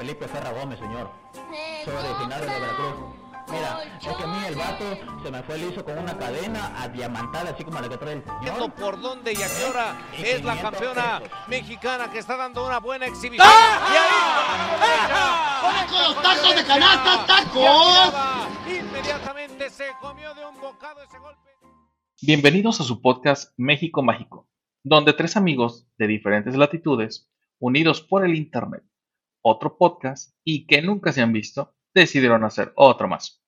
Felipe Ferra Gómez, señor. Soy originario de Veracruz. Mira, es que a mí el vato se me fue liso con una cadena adiamantada, así como la que trae el señor. por dónde y a qué hora Y es la 500 campeona pesos. mexicana que está dando una buena exhibición. ¡Ah! Y ahí ¡Con los tacos de canasta, tacos! Inmediatamente se comió de un bocado ese golpe. Bienvenidos a su podcast México Mágico, donde tres amigos de diferentes latitudes, unidos por el Internet, otro podcast y que nunca se han visto, decidieron hacer otro más.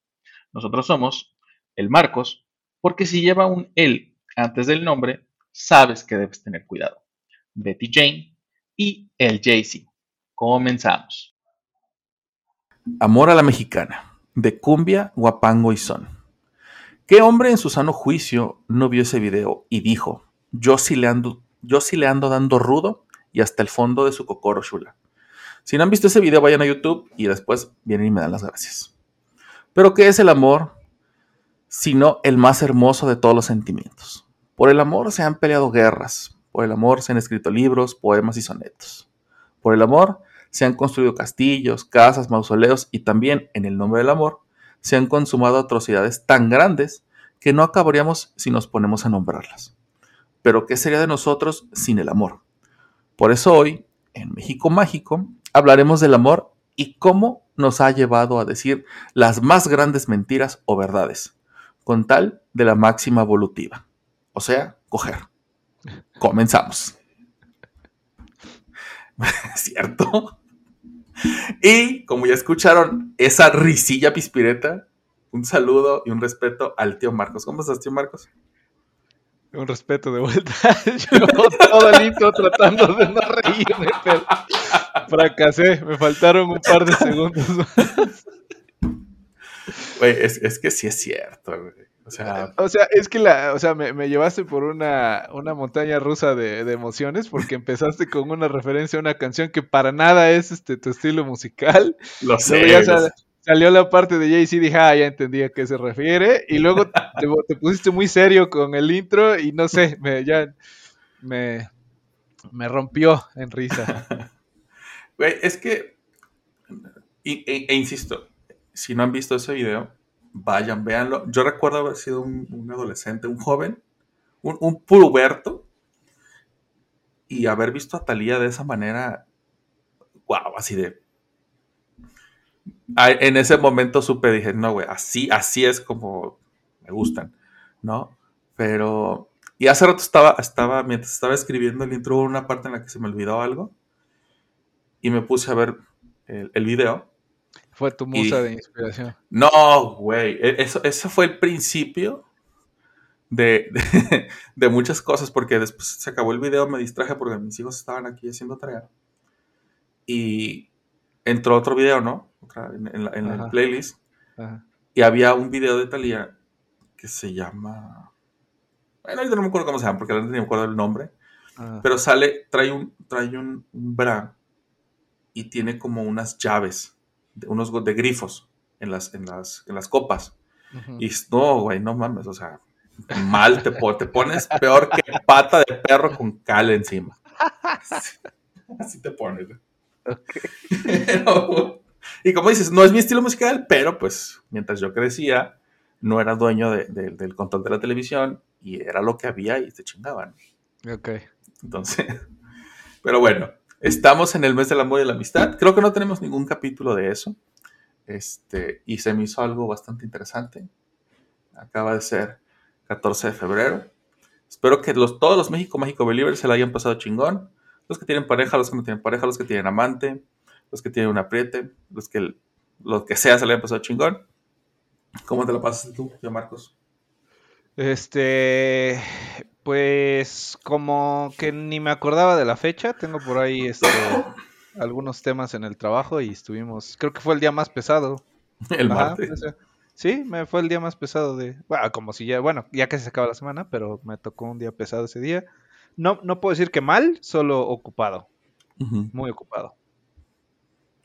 Nosotros somos el Marcos, porque si lleva un él antes del nombre, sabes que debes tener cuidado. Betty Jane y el Jay-Z. Comenzamos. Amor a la mexicana, de cumbia, guapango y son. ¿Qué hombre en su sano juicio no vio ese video y dijo, yo sí le ando, yo le ando dando rudo y hasta el fondo de su cocoro chula? Si no han visto ese video, vayan a YouTube y después vienen y me dan las gracias. Pero ¿qué es el amor? Sino el más hermoso de todos los sentimientos. Por el amor se han peleado guerras, por el amor se han escrito libros, poemas y sonetos. Por el amor se han construido castillos, casas, mausoleos y también, en el nombre del amor, se han consumado atrocidades tan grandes que no acabaríamos si nos ponemos a nombrarlas. Pero ¿qué sería de nosotros sin el amor? Por eso hoy, en México Mágico, hablaremos del amor y cómo nos ha llevado a decir las más grandes mentiras o verdades, con tal de la máxima evolutiva, o sea, coger. Comenzamos. ¿Cierto? Y como ya escucharon, esa risilla pispireta, un saludo y un respeto al tío Marcos. ¿Cómo estás, tío Marcos? Un respeto de vuelta. Yo todo el intro tratando de no reírme, pero fracasé. Me faltaron un par de segundos. Güey, es, es que sí es cierto, güey. O sea, O sea, es que la, o sea, me, me llevaste por una, una montaña rusa de, de emociones porque empezaste con una referencia a una canción que para nada es este tu estilo musical. lo sé. Ya lo sal- sé. salió la parte de Jay-Z y dije, ah, ya entendí a qué se refiere. Y luego te, te pusiste muy serio con el intro y no sé, me, ya me, me rompió en risa. Es que, e, e insisto, si no han visto ese video, vayan, véanlo. Yo recuerdo haber sido un, adolescente, un joven, un, un puberto, y haber visto a Talía de esa manera, wow, así de... En ese momento supe, dije, no, güey, así, así es como me gustan, ¿no? Pero, y hace rato estaba, estaba, mientras estaba escribiendo el intro, una parte en la que se me olvidó algo, y me puse a ver el, el video. Fue tu musa Y- de inspiración. No, güey, e- eso, eso fue el principio de, de, de muchas cosas, porque después se acabó el video, me distraje porque mis hijos estaban aquí haciendo tarea. Y entró otro video, ¿no? Otra- en, en la- en Ajá. playlist. Ajá. Y había un video de Thalía que se llama... Bueno, ahorita no me acuerdo cómo se llama, porque la neta ni me acuerdo el nombre. Ajá. Pero sale, trae un, trae un, un bra y tiene como unas llaves, de, unos de grifos en las, en las, en las copas. Ujú. Y es- no, güey, no mames, o sea, mal te, po- te pones peor que pata de perro con cal encima. Así, así te pones. güey. Pero- y como dices, no es mi estilo musical, pero pues mientras yo crecía, no era dueño de- de- del control de la televisión y era lo que había y te chingaban. Ok. Entonces, pero bueno, estamos en el mes del amor y la amistad. Creo que no tenemos ningún capítulo de eso. Este, y se me hizo algo bastante interesante. Acaba de ser 14 de febrero. Espero que los, todos los México Mágico Believers se la hayan pasado chingón. Los que tienen pareja, los que no tienen pareja, los que tienen amante, los que tienen un apriete, los que, los que sea se la hayan pasado chingón. ¿Cómo te la pasas tú, yo Marcos? Este, pues como que ni me acordaba de la fecha, tengo por ahí este, algunos temas en el trabajo y estuvimos, creo que fue el día más pesado. El Ajá, martes. o sea, sí, me fue el día más pesado de, bueno, como si ya, bueno, ya casi se acaba la semana, pero me tocó un día pesado ese día. No, no puedo decir que mal, solo ocupado, muy ocupado.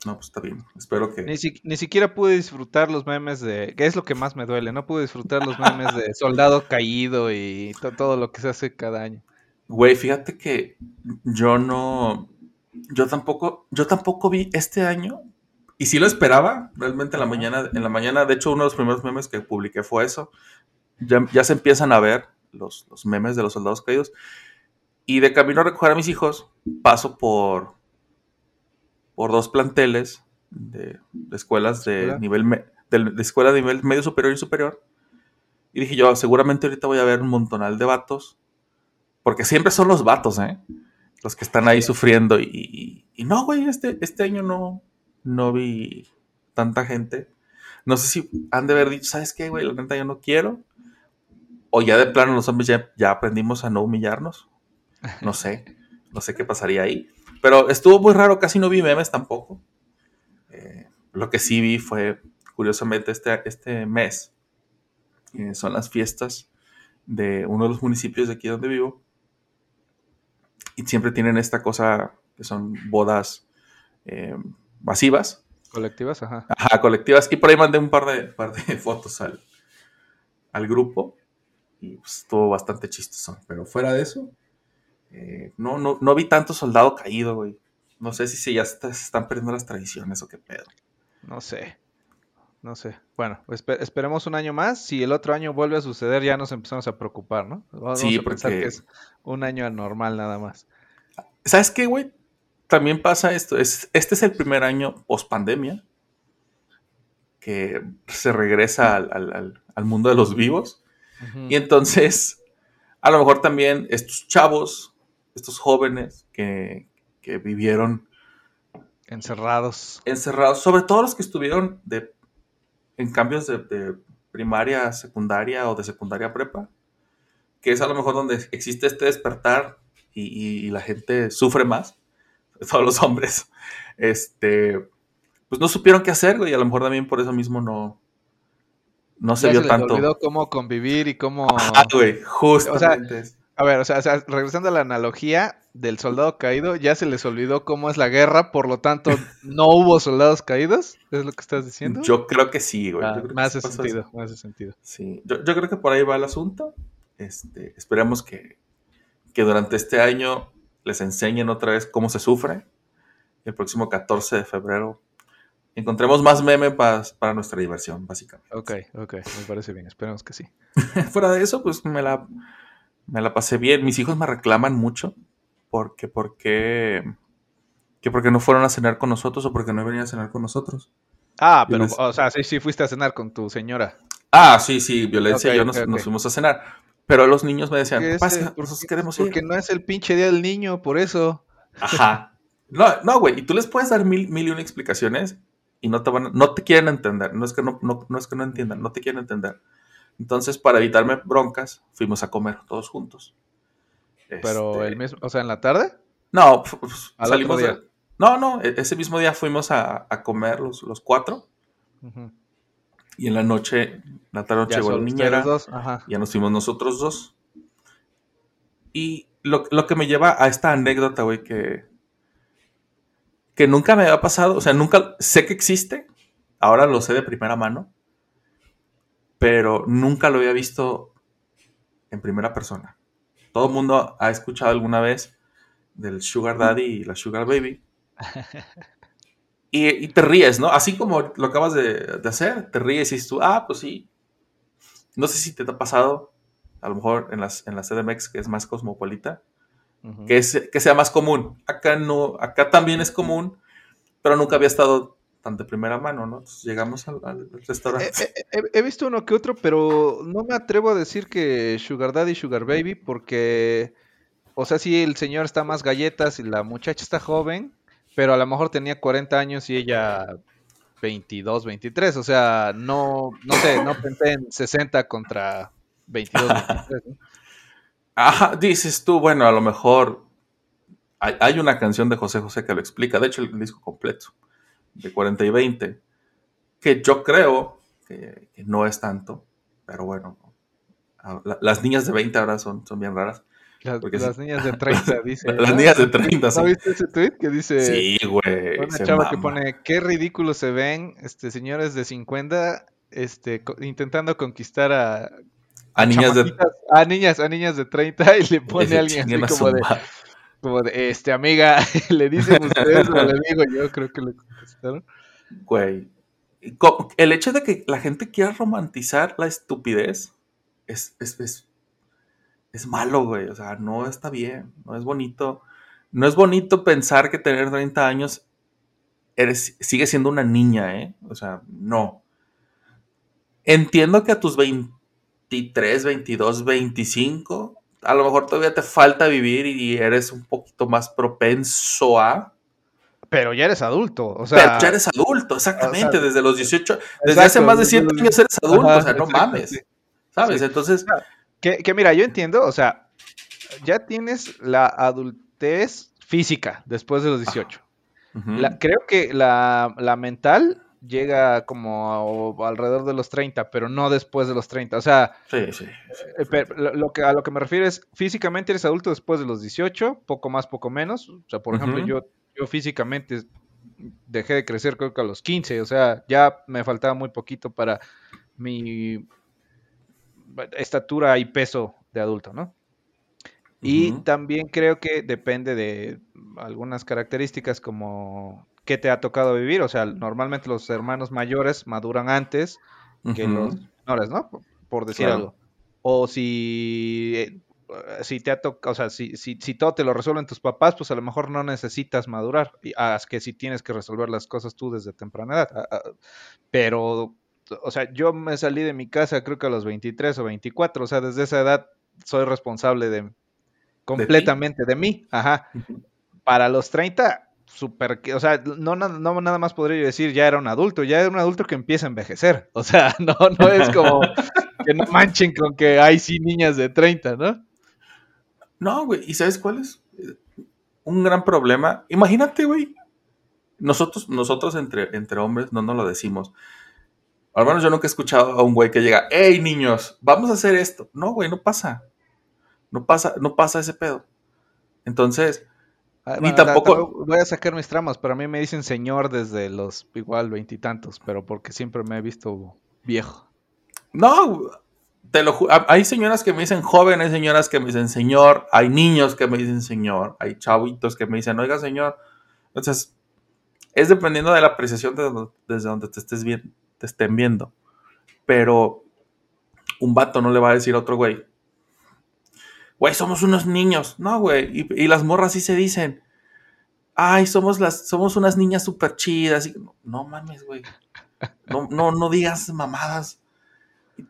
No, pues está bien. Espero que. Ni, si- ni siquiera pude disfrutar los memes de, que es lo que más me duele, no pude disfrutar los memes de soldado caído y to- todo lo que se hace cada año. Güey, fíjate que yo no. Yo tampoco. Yo tampoco vi este año. y sí lo esperaba, realmente en la mañana, en la mañana, de hecho uno de los primeros memes que publiqué fue eso. Ya, ya se empiezan a ver los, los memes de los soldados caídos. Y de camino a recoger a mis hijos, paso por, por dos planteles de, de escuelas de nivel me- de, de escuela de nivel medio superior y superior. Y dije yo, seguramente ahorita voy a ver un montonal de vatos. Porque siempre son los vatos, ¿eh? Los que están ahí sufriendo. Y, y- y no, güey, este, este año no, no vi tanta gente. No sé si han de haber dicho, ¿sabes qué, güey? La neta yo no quiero. O ya de plano los hombres ya, ya aprendimos a no humillarnos. No sé. No sé qué pasaría ahí. Pero estuvo muy raro, casi no vi memes tampoco. Eh, lo que sí vi fue, curiosamente, este, este mes. eh, son las fiestas de uno de los municipios de aquí donde vivo. Y siempre tienen esta cosa que son bodas eh, masivas. Colectivas, ajá. Ajá, colectivas. Y por ahí mandé un par de, par de fotos al, al grupo. Y pues, estuvo bastante chistoso. Pero fuera de eso, eh, no, no, no vi tanto soldado caído, güey. No sé si se ya se están perdiendo las tradiciones o qué pedo. No sé. No sé. Bueno, espe- esperemos un año más. Si el otro año vuelve a suceder, ya nos empezamos a preocupar, ¿no? Vamos Sí, a pensar porque- que es un año anormal nada más. ¿Sabes qué, güey? También pasa esto. Es, este es el primer año post pandemia que se regresa al, al- al- al mundo de los vivos. Y entonces, a lo mejor también estos chavos, estos jóvenes que, que vivieron Encerrados. encerrados, sobre todo los que estuvieron de, en cambios de, de primaria a secundaria o de secundaria a prepa, que es a lo mejor donde existe este despertar y, y- y la gente sufre más, todos los hombres, este, pues no supieron qué hacer, güey, y a lo mejor también por eso mismo no, no se Ya vio les tanto. olvidó cómo convivir y cómo... Ah, güey, justamente. eso. A ver, o sea, o sea, regresando a la analogía del soldado caído, ya se les olvidó cómo es la guerra, por lo tanto, no hubo soldados caídos, ¿es lo que estás diciendo? Yo creo que sí, güey. Ah, más hace sentido, más hace sentido. Sí, yo, yo creo que por ahí va el asunto. Este, esperemos que, que durante este año les enseñen otra vez cómo se sufre. El próximo 14 de febrero encontremos más meme pa- para nuestra diversión, básicamente. Ok, ok, me parece bien, esperemos que sí. Fuera de eso, pues me la, me la pasé bien. Mis hijos me reclaman mucho porque, porque, que porque no fueron a cenar con nosotros o porque no venían a cenar con nosotros. Ah, pero, les- o sea, sí, sí fuiste a cenar con tu señora. Ah, sí, sí, violencia y yo nos, fuimos a cenar. Pero los niños me decían, que porque- nosotros queremos ir. Porque no es el pinche día del niño, por eso. Ajá. No, no, güey. Y tú les puedes dar mil, mil y una explicaciones y no te van no te quieren entender. No es que no, no, no es que no entiendan, no te quieren entender. Entonces, para evitarme broncas, fuimos a comer todos juntos. Pero Este, el mismo, o sea, en la tarde. No, Al salimos de- No, no, e- ese mismo día fuimos a, a comer los, los cuatro y en la noche, la tarde noche llegó la niñera. dos. Ya nos fuimos nosotros dos. Y lo, lo que me lleva a esta anécdota, güey, que, que nunca me había pasado, o sea, nunca sé que existe, ahora lo sé de primera mano, pero nunca lo había visto en primera persona. Todo el mundo ha escuchado alguna vez del Sugar Daddy y la Sugar Baby. Y, y te ríes, ¿no? Así como lo acabas de, de hacer, te ríes y dices tú, ah, pues sí. No sé si te ha pasado, a lo mejor en, las, en la CDMX, que es más cosmopolita, que, es, que sea más común. Acá no, acá también es común, pero nunca había estado tan de primera mano, ¿no? Entonces llegamos al, al restaurante. He, he- he- visto uno que otro, pero no me atrevo a decir que Sugar Daddy y Sugar Baby, porque, o sea, sí, el señor está más galletas y la muchacha está joven, pero a lo mejor tenía 40 años y ella 22, 23, o sea, no, no sé, no pensé en 60 contra 22, 23. ¿no? Ajá, dices tú, bueno, a lo mejor hay, hay una canción de José José que lo explica, de hecho el disco completo, de 40 y 20, que yo creo que, que no es tanto, pero bueno, a- la- las niñas de 20 ahora son, son bien raras. Las, las sí. niñas de 30, dice. Las ¿no? niñas de 30, ¿No sí. viste ese tweet que dice... Sí, güey. Una chava que mama. pone, qué ridículo se ven, este, señores de 50, este, co- intentando conquistar a, A niñas de... a niñas, a niñas de 30 y le pone a alguien así como de. Como de, este, amiga, le dicen ustedes o le digo yo, creo que le contestaron. Güey. El hecho de que la gente quiera romantizar la estupidez es, es, es, es malo, güey. O sea, no está bien, no es bonito. No es bonito pensar que tener 30 años eres, sigue siendo una niña, ¿eh? O sea, no. Entiendo que a tus 23, 22, 25, a lo mejor todavía te falta vivir y eres un poquito más propenso a... Pero ya eres adulto, o Pero sea... ya eres adulto, exactamente, o sea, desde los 18, desde hace más de desde 100 los- años eres adulto, Ajá, o sea, no exacto, mames, sí. ¿sabes? Sí. Entonces, Que, que mira, yo entiendo, o sea, ya tienes la adultez física después de los 18. ujú, La- creo que la, la mental llega como a- alrededor de los 30, pero no después de los 30. O sea, sí, sí, eh, pero lo, lo que, a lo que me refiero es, físicamente eres adulto después de los 18, poco más, poco menos. O sea, por ejemplo, yo, yo físicamente dejé de crecer creo que a los 15, o sea, ya me faltaba muy poquito para mi estatura y peso de adulto, ¿no? Y también creo que depende de algunas características como qué te ha tocado vivir. O sea, normalmente los hermanos mayores maduran antes que los menores, ¿no? Por- Por decir Claro. algo. O si, eh, si te ha tocado, o sea, si, si, si todo te lo resuelven tus papás, pues a lo mejor no necesitas madurar. Y, ah, que si tienes que resolver las cosas tú desde temprana edad. Ah, ah, Pero, o sea, yo me salí de mi casa creo que a los 23 o 24. O sea, desde esa edad soy responsable de completamente de mí. Ajá. Para los 30, súper, que- o sea, no, na- no nada más podría yo decir ya era un adulto, ya era un adulto que empieza a envejecer. O sea, no, no es como que no manchen con que hay sí niñas de 30, ¿no? No, güey, ¿y sabes cuál es? Un gran problema. Imagínate, güey. Nosotros, nosotros entre, entre hombres no nos lo decimos. Al menos yo nunca he escuchado a un güey que llega, hey niños, vamos a hacer esto. No, güey, no pasa. No pasa, no pasa ese pedo. Entonces, Ah, Ni tampoco- ta- Voy a sacar mis tramas, pero a mí me dicen señor desde los igual veintitantos, pero porque siempre me he visto viejo. no, te lo Hay señoras que me dicen joven, hay señoras que me dicen señor, hay niños que me dicen señor, hay chavitos que me dicen, oiga, señor. Entonces, es dependiendo de la apreciación de donde- desde donde te estés bien, te estén viendo. Pero un vato no le va a decir a otro güey, güey, somos unos niños. No, güey. Y, las morras sí se dicen, ay, somos las, somos unas niñas súper chidas. Y, no mames, güey. No, no, no digas mamadas.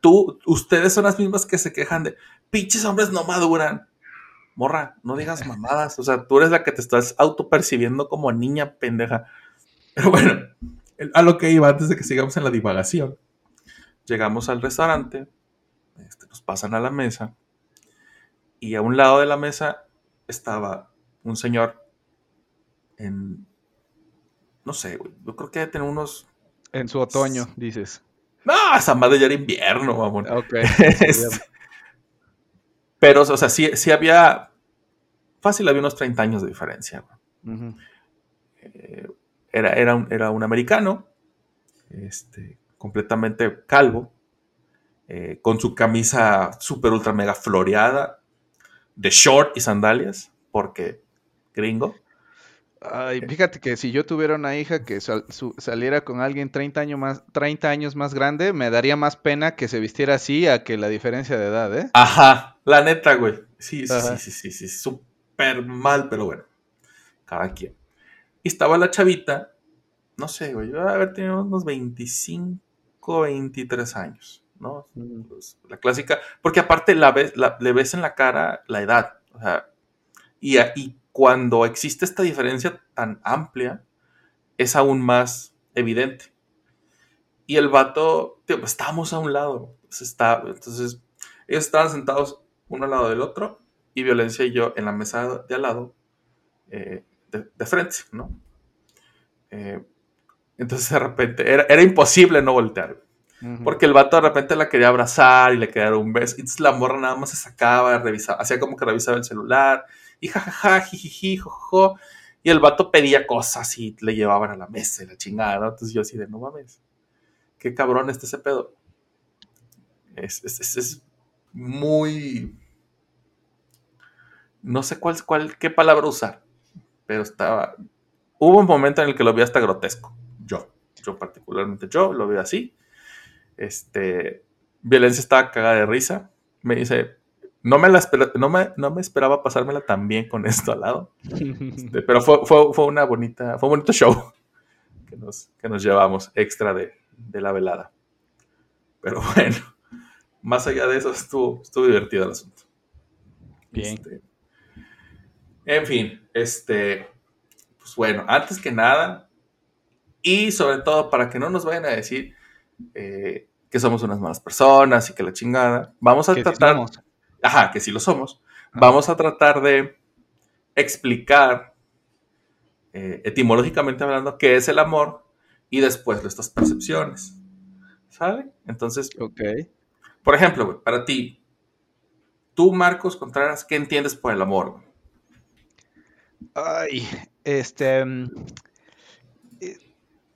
Tú, ustedes son las mismas que se quejan de, pinches hombres no maduran. Morra, no digas mamadas. O sea, tú eres la que te estás autopercibiendo como niña pendeja. Pero bueno, a lo que iba antes de que sigamos en la divagación. Llegamos al restaurante, este, nos pasan a la mesa y a un lado de la mesa estaba un señor en, no sé, güey, yo creo que debe tener unos... En su otoño, dices. No, esa madre ya era invierno, mamón. Ok. Este, Pero, o sea, sí, sí había, fácil había unos 30 años de diferencia. güey. Eh, era, era, un, era un americano, este, completamente calvo, eh, con su camisa super ultra mega floreada, de short y sandalias, porque gringo. Ay, fíjate que si yo tuviera una hija que sal- su- saliera con alguien 30 años más, 30 años más grande, me daría más pena que se vistiera así a que la diferencia de edad, ¿eh? Ajá, la neta, güey. Sí, sí, Ajá. sí, sí, sí, sí, súper mal, pero bueno, cada quien. Y estaba la chavita, no sé, güey, yo haber tenido unos 25, 23 años, ¿no? Pues, la clásica, porque aparte la ves, la- le ves en la cara la edad, o sea, y, cuando existe esta diferencia tan amplia, es aún más evidente. Y el vato, tío, pues estábamos a un lado, pues, está, entonces ellos estaban sentados uno al lado del otro y Violencia y yo en la mesa de al lado, eh, de, de frente, ¿no? Eh, entonces de repente era, era imposible no voltear. Porque el vato de repente la quería abrazar y le quería un beso. Entonces la morra nada más se sacaba, revisaba, hacía como que revisaba el celular. Y jajaja, jijiji, jojo. Y el vato pedía cosas y le llevaban a la mesa y la chingada. Entonces yo así de, no mames. Qué cabrón está ese pedo. Es, es, es- muy... No sé cuál, cuál, qué palabra usar. Pero estaba... Hubo un momento en el que lo vi hasta grotesco. Yo. Yo particularmente yo lo veo así. Este, violencia estaba cagada de risa. Me dice, no me, la no me, no me esperaba pasármela tan bien con esto al lado. Este, pero fue, fue, fue una bonita, fue un bonito show que nos, que nos llevamos extra de, de la velada. Pero bueno, más allá de eso, estuvo, estuvo divertido el asunto. Bien. Este, en fin, este, pues bueno, antes que nada, y sobre todo para que no nos vayan a decir eh, que somos unas malas personas y que la chingada, vamos a Que sí tratar, somos. ajá, que sí lo somos, vamos a tratar de explicar eh, etimológicamente hablando qué es el amor y después nuestras percepciones, ¿sale? Entonces, Ok. por ejemplo, güey, para ti, tú, Marcos Contreras, ¿qué entiendes por el amor? güey? Ay, este. mm, eh,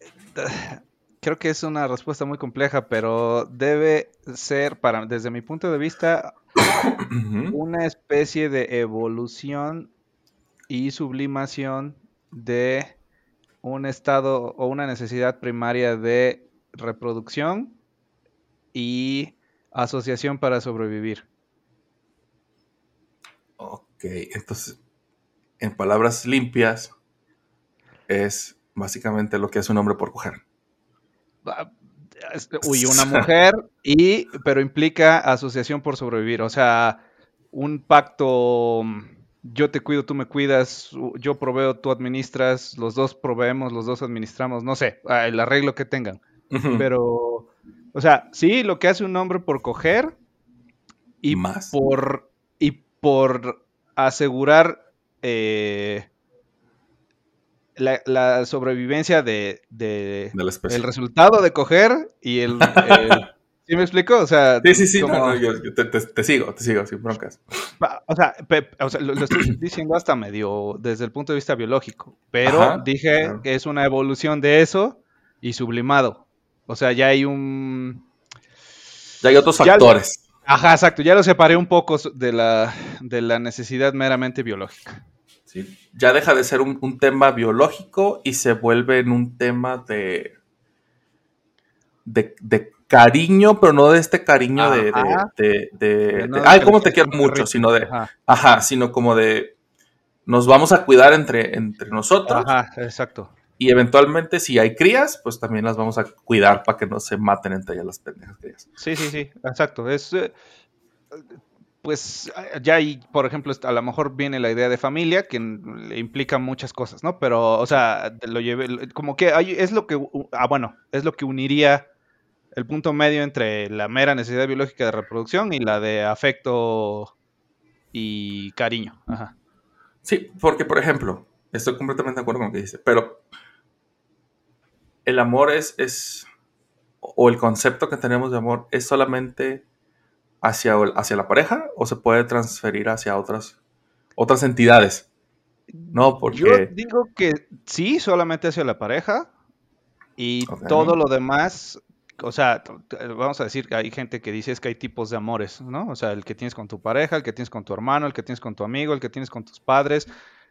eh, Creo que es una respuesta muy compleja, pero debe ser, para, desde mi punto de vista, una especie de evolución y sublimación de un estado o una necesidad primaria de reproducción y asociación para sobrevivir. Ok, entonces, en palabras limpias, es básicamente lo que hace un hombre por coger. Ah, es- Uy, una mujer, y, pero implica asociación por sobrevivir. O sea, un pacto, yo te cuido, tú me cuidas, yo proveo, tú administras, los dos proveemos, los dos administramos, no sé, ah, el arreglo que tengan. Pero, o sea, sí, lo que hace un hombre por coger y Más. por y por asegurar eh, la, la sobrevivencia de, de- de la especie. el resultado de coger y el, el- ¿sí me explico? O sea, Sí, sí, sí, no, como- no, yo, yo te, te- te sigo, te sigo, sin broncas. o sea, pe- o sea, lo, lo estoy diciendo hasta medio desde el punto de vista biológico, pero Ajá, dije claro. que es una evolución de eso y sublimado. O sea, ya hay un Ya hay otros Ya- factores. Ajá, exacto. Ya lo separé un poco de la, de la necesidad meramente biológica. ¿Sí? Ya deja de ser un, un tema biológico y se vuelve en un tema de, de, de cariño, pero no de este cariño de, de, Ajá. de- de- De no de, ay, cómo te quiero mucho, sino de, Ajá, ajá, sino como de, nos vamos a cuidar entre, entre nosotros ajá, exacto. y eventualmente si hay crías, pues también las vamos a cuidar para que no se maten entre ellas las pendejas crías. Sí, sí, sí, exacto. Es, eh, pues ya ahí, por ejemplo, a lo mejor viene la idea de familia, que implica muchas cosas, ¿no? Pero, o sea, lo llevé, como que hay- es lo que, ah, bueno, es lo que uniría el punto medio entre la mera necesidad biológica de reproducción y la de afecto y cariño. Sí, porque por ejemplo, estoy completamente de acuerdo con lo que dice, pero el amor es, es, o el concepto que tenemos de amor es solamente hacia, hacia la pareja o se puede transferir hacia otras, otras entidades. No, Yo porque... digo que sí, solamente hacia la pareja y todo lo demás, o sea, vamos a decir que hay gente que dice es que hay tipos de amores, ¿no? O sea, el que tienes con tu pareja, el que tienes con tu hermano, el que tienes con tu amigo, el que tienes con tus padres,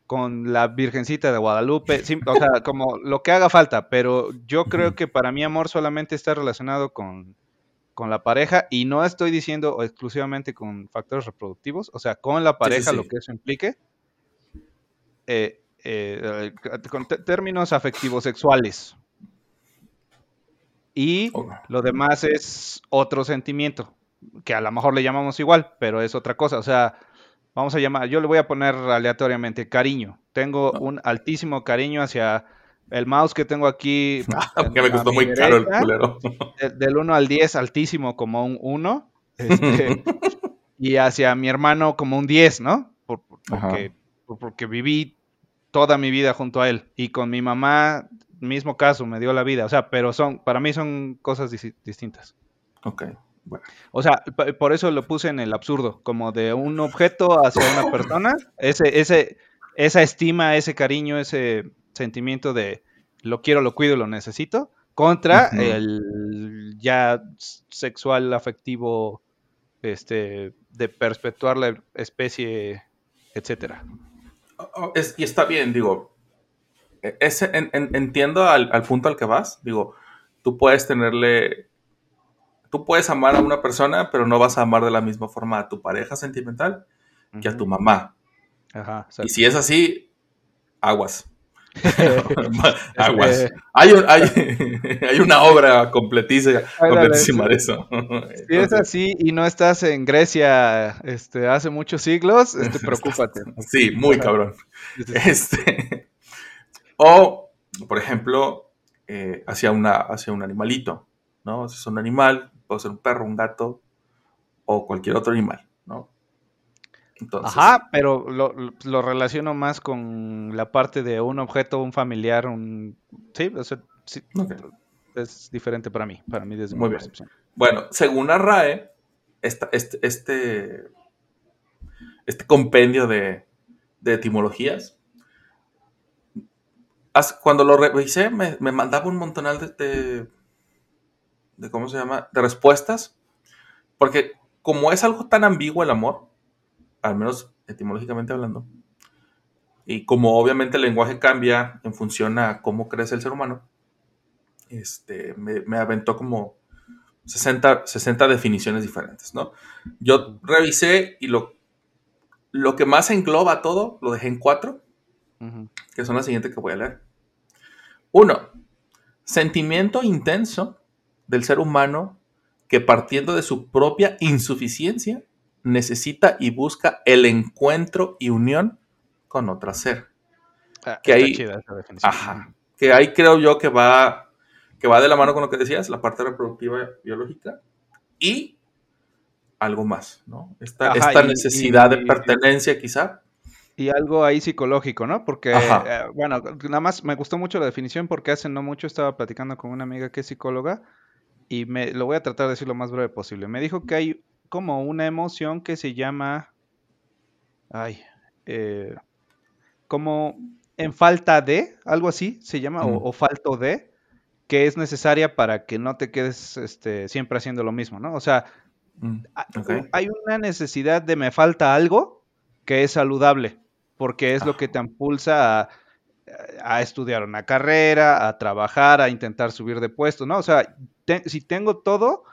con la Virgencita de Guadalupe, sí, o sea, como lo que haga falta, pero yo creo que para mí amor solamente está relacionado con, con la pareja y no estoy diciendo exclusivamente con factores reproductivos, o sea, con la pareja, sí. lo que eso implique eh, eh, con términos afectivos sexuales. Y Ok. lo demás es otro sentimiento, que a lo mejor le llamamos igual, pero es otra cosa. O sea, vamos a llamar, yo le voy a poner aleatoriamente cariño. Tengo Ah. un altísimo cariño hacia el mouse que tengo aquí. en- que me costó muy caro el culero. de- del 1 al 10, altísimo como un 1. y hacia mi hermano como un 10, ¿no? Por- por- Ajá. porque, por- porque viví toda mi vida junto a él. Y con mi mamá, mismo caso, me dio la vida. O sea, pero son, para mí son cosas distintas. Ok, bueno. O sea, por eso lo puse en el absurdo, como de un objeto hacia una persona, ese, ese, esa estima, ese cariño, ese sentimiento de lo quiero, lo cuido, lo necesito, contra el ya sexual, afectivo, este, de perpetuar la especie, etcétera. Oh, es- y está bien, digo, e- ese, en- en- entiendo al, al punto al que vas, digo, tú puedes tenerle, tú puedes amar a una persona, pero no vas a amar de la misma forma a tu pareja sentimental que a tu mamá. Ajá. Y si es así, aguas. aguas. Hay, un- hay, hay una obra completiza, completísima de eso. Si es así y no estás en Grecia este, hace muchos siglos, este, preocúpate. Sí, muy cabrón. Este, o, por ejemplo, eh, hacia, una, hacia un animalito, ¿no? Si es un animal, puede ser un perro, un gato o cualquier otro animal, ¿no? Entonces, Ajá, pero lo, lo- relaciono más con la parte de un objeto, un familiar, un... Sí, o sea, sí, ok. es diferente para mí, para mí desde Muy mi bien. percepción. Bueno, según la RAE, esta- este, este, este compendio de, de etimologías, as- cuando lo revisé, me, me mandaba un montonal de, de, de, ¿cómo se llama? De respuestas, porque como es algo tan ambiguo el amor, al menos etimológicamente hablando, y como obviamente el lenguaje cambia en función a cómo crece el ser humano, este, me, me aventó como 60, 60 definiciones diferentes, ¿no? Yo revisé y lo, lo que más engloba todo lo dejé en cuatro, que son las siguientes que voy a leer. Uno, sentimiento intenso del ser humano que partiendo de su propia insuficiencia necesita y busca el encuentro y unión con otro ser. Ah, Que ahí-. Ajá. Que ahí creo yo que va, que va de la mano con lo que decías, la parte reproductiva biológica y algo más, ¿no? Esta, Ajá, esta y- necesidad y- de pertenencia quizá. Y algo ahí psicológico, ¿no? Porque, eh, bueno, nada más me gustó mucho la definición porque hace no mucho estaba platicando con una amiga que es psicóloga y me lo voy a tratar de decir lo más breve posible. Me dijo que hay como una emoción que se llama, ay, eh, como en falta de, algo así se llama, o, falto de, que es necesaria para que no te quedes este, siempre haciendo lo mismo, ¿no? O sea, Mm, hay una necesidad de me falta algo que es saludable, porque es lo que te impulsa a, a estudiar una carrera, a trabajar, a intentar subir de puesto, ¿no? O sea, te- si tengo todo,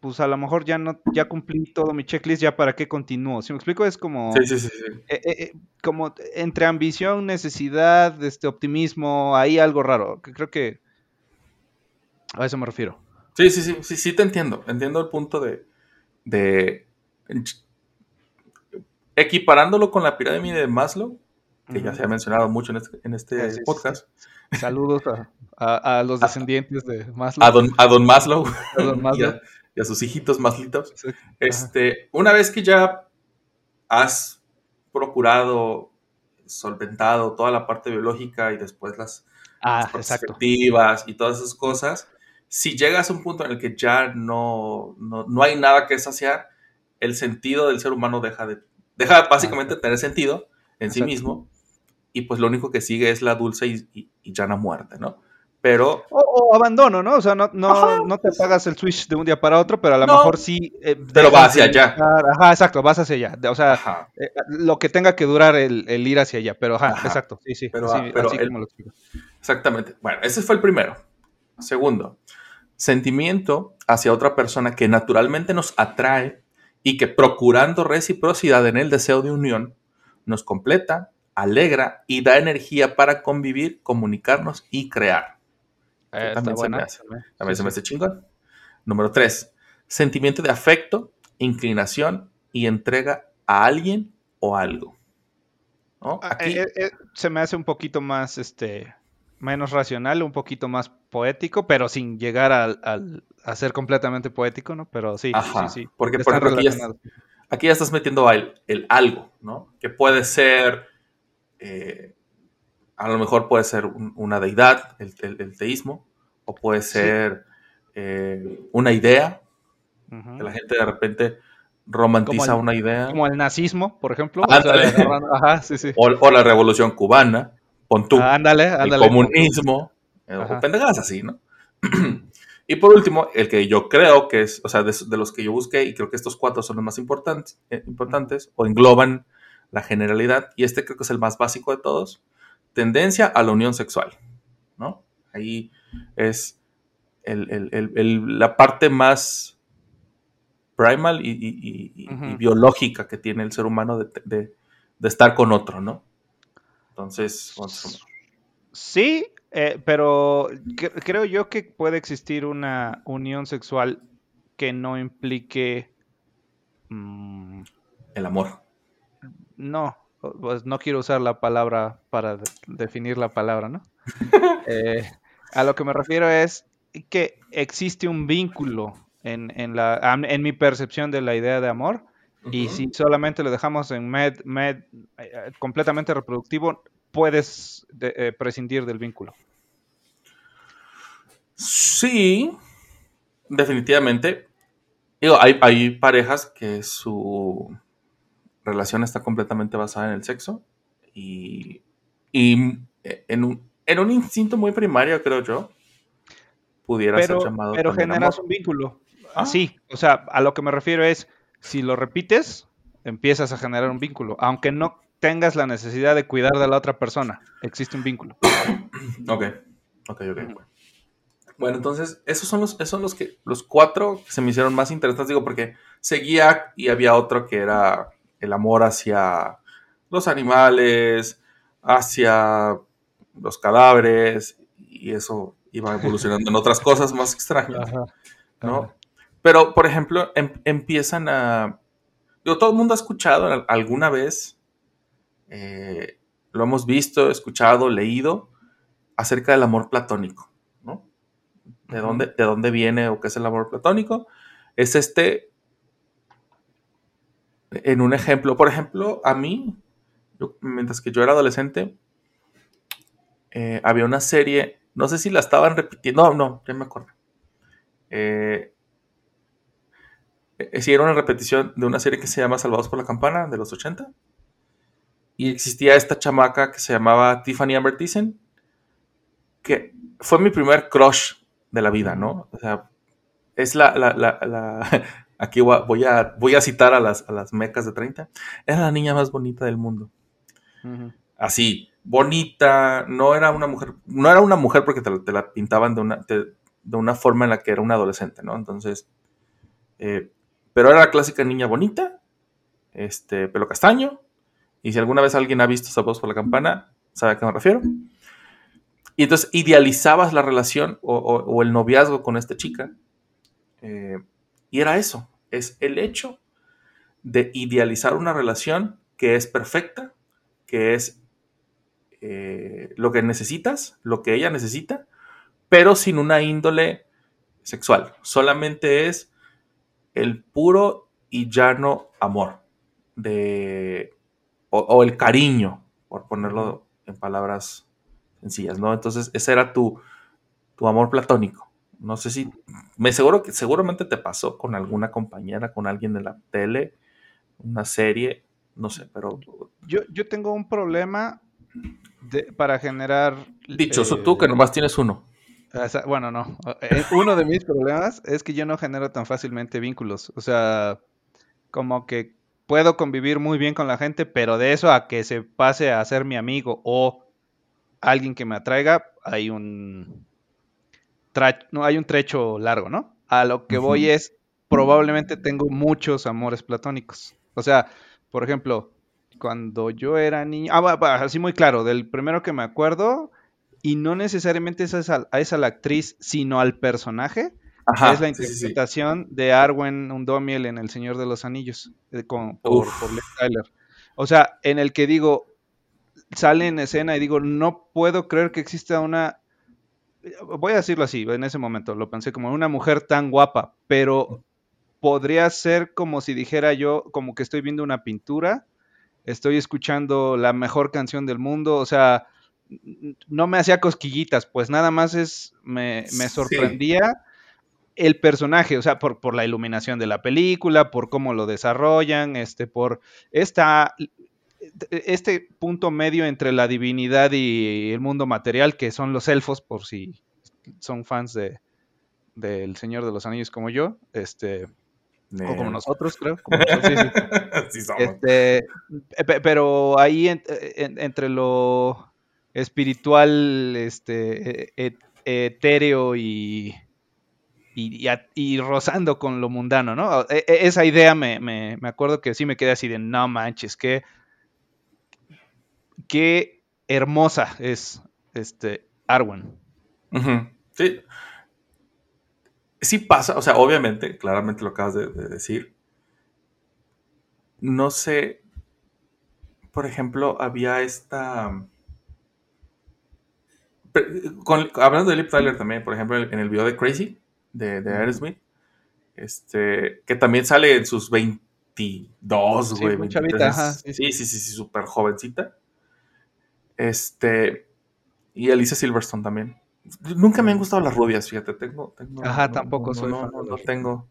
pues a lo mejor ya no, ya cumplí todo mi checklist, ya para qué continúo. Si me explico, es como, Sí, sí, sí, eh, eh, eh, como entre ambición, necesidad, este optimismo, hay algo raro. que Creo que a eso me refiero. Sí, sí, sí, sí, sí te entiendo. Entiendo el punto de, de equiparándolo con la pirámide de Maslow, que ya se ha mencionado mucho en este, en este Sí, sí, sí. podcast, Saludos a, a- a los descendientes de Maslow. a don, a don Maslow, A don Maslow. Y a sus hijitos Maslitos. Sí. Este, una vez que ya has procurado, solventado toda la parte biológica y después las, Ah, las perspectivas y todas esas cosas, si llegas a un punto en el que ya no, no, no hay nada que saciar, el sentido del ser humano deja de deja básicamente de tener sentido en sí mismo y pues lo único que sigue es la dulce y, y- y llana muerte, ¿no? Pero O, o abandono, ¿no? O sea, no, no, no te pagas el switch de un día para otro, pero a lo No. mejor sí. eh, Pero dejas va hacia allá. Ajá, exacto, vas hacia allá. O sea, eh, lo que tenga que durar el, el ir hacia allá. Pero ajá, Ajá. exacto. Sí, sí. Pero, así, ah, pero así el- como lo explico. exactamente. Bueno, ese fue el primero. Segundo, sentimiento hacia otra persona que naturalmente nos atrae y que procurando reciprocidad en el deseo de unión, nos completa, alegra y da energía para convivir, comunicarnos y crear. Eh, está también se me hace. también. A mí Sí, se me sí. hace chingón. Número tres, sentimiento de afecto, inclinación y entrega a alguien o algo. ¿No? Ah, Aquí, eh, eh, eh, se me hace un poquito más, este, menos racional, un poquito más poético, pero sin llegar al, al- a ser completamente poético, ¿no? Pero sí, Ajá, sí, sí. porque, por ejemplo, aquí ya, relacionados. aquí ya estás metiendo el, el algo, ¿no? Que puede ser, eh, a lo mejor puede ser un- una deidad, el, el- el teísmo, o puede Sí. ser eh, una idea, que la gente de repente romantiza el- una idea, Como el nazismo, por ejemplo. o sea, Ándale. agarrando- ajá, sí, sí. o, o la revolución cubana, pon tú. Ah, ándale, el ándale. comunismo, eh, o pendejadas así, ¿no? y por último, el que yo creo que es, o sea, de, de los que yo busqué, y creo que estos cuatro son los más importantes, eh, importantes, o engloban la generalidad, y este creo que es el más básico de todos, tendencia a la unión sexual, ¿no? Ahí es el- el- el- la parte más primal y, y- y- y- y Ujú. biológica que tiene el ser humano de, de- de estar con otro, ¿no? Entonces, Sí, eh, pero cre- creo yo que puede existir una unión sexual que no implique... mm, el amor. no, pues no quiero usar la palabra para de- definir la palabra, ¿no? Eh, a lo que me refiero es que existe un vínculo en, en la, en mi percepción de la idea de amor y si solamente lo dejamos en med, med eh, eh, completamente reproductivo, puedes de- eh, prescindir del vínculo. Sí, definitivamente. Digo, hay, hay parejas que su relación está completamente basada en el sexo y, y en, un, en un instinto muy primario, creo yo, pudiera Pero, ser llamado pero generas amor. un vínculo. Ah. Sí, o sea, a lo que me refiero es, si lo repites, empiezas a generar un vínculo, aunque no tengas la necesidad de cuidar de la otra persona, existe un vínculo. Ok, ok, ok. Bueno, entonces, esos son los, esos son los que, los cuatro que se me hicieron más interesantes, digo, porque seguía y había otro que era el amor hacia los animales, hacia los cadáveres, y eso iba evolucionando en otras cosas más extrañas, ¿no? Pero, por ejemplo, em- empiezan a... Digo, todo el mundo ha escuchado al- alguna vez, eh, lo hemos visto, escuchado, leído, acerca del amor platónico, ¿no? ¿De, dónde, ¿De dónde viene o qué es el amor platónico? Es este, en un ejemplo, por ejemplo, a mí, mientras que yo era adolescente, eh, había una serie, no sé si la estaban repitiendo, no, no, ya me acuerdo. Eh, eh, sí, era una repetición de una serie que se llama Salvados por la Campana, de los 80. Y existía esta chamaca que se llamaba Tiffany Amber Thiessen, que fue mi primer crush de la vida, ¿no? O sea, es la... la- la- la- aquí voy a- voy a, citar a las, a las mecas de 30. Era la niña más bonita del mundo. Así, bonita, no era una mujer, no era una mujer porque te, la- te la pintaban de una, de, de una forma en la que era una adolescente, ¿no? Entonces, eh, pero era la clásica niña bonita, este, pelo castaño, y si alguna vez alguien ha visto Salvados por la Campana, sabe a qué me refiero. Y entonces idealizabas la relación o, o- o el noviazgo con esta chica, eh, y era eso, es el hecho de idealizar una relación que es perfecta, que es eh, lo que necesitas, lo que ella necesita, pero sin una índole sexual. Solamente es el puro y llano amor de o, o el cariño, por ponerlo en palabras sencillas, ¿no? Entonces, ese era tu, tu amor platónico. No sé si, me seguro que seguramente te pasó con alguna compañera, con alguien de la tele, una serie, no sé, pero Yo, yo tengo un problema de- para generar... dicho eh, tú que nomás tienes uno. Bueno, no. Eh, Uno de mis problemas es que yo no genero tan fácilmente vínculos. O sea, como que puedo convivir muy bien con la gente, pero de eso a que se pase a ser mi amigo o alguien que me atraiga, hay un no, hay un trecho largo, ¿no? A lo que voy es, probablemente tengo muchos amores platónicos. O sea, por ejemplo, cuando yo era niño, ah, va- va, así muy claro, del primero que me acuerdo, y no necesariamente es a esa, a la actriz, sino al personaje, Ajá, es la sí, sí, sí. interpretación de Arwen Undomiel en El Señor de los Anillos, eh, con, por, por Liv Tyler. O sea, en el que digo, sale en escena y digo, no puedo creer que exista una, voy a decirlo así, en ese momento lo pensé como una mujer tan guapa, pero podría ser como si dijera yo, como que estoy viendo una pintura, estoy escuchando la mejor canción del mundo, o sea, no me hacía cosquillitas, pues nada más es, me, me Sí. sorprendía el personaje, o sea, por, por la iluminación de la película, por cómo lo desarrollan, este, por esta, este punto medio entre la divinidad y el mundo material, que son los elfos, por si son fans de del Señor de los Anillos como yo, este, o como nosotros, creo. como nosotros, sí, sí. Sí somos. Este, pe- pero ahí en- en- entre lo espiritual, este, e- e- etéreo y, y, y a- y rozando con lo mundano, ¿no? E- e- esa idea me, me- me acuerdo que sí me quedé así de, no manches, qué, qué hermosa es este Arwen. Sí. Sí pasa, o sea, obviamente, claramente lo acabas de, de decir. No sé, por ejemplo, había esta... Con- hablando de Lip Tyler también, por ejemplo, en el video de Crazy, de, de Aerosmith, este, que también sale en sus 22, Sí, güey. muy 23, chavita, ajá, sí, sí, sí, sí, sí, súper jovencita. Este, y Alicia Silverstone también. Nunca me han gustado las rubias, fíjate, tengo... tengo Ajá, tampoco no, soy no, fan no, no tengo...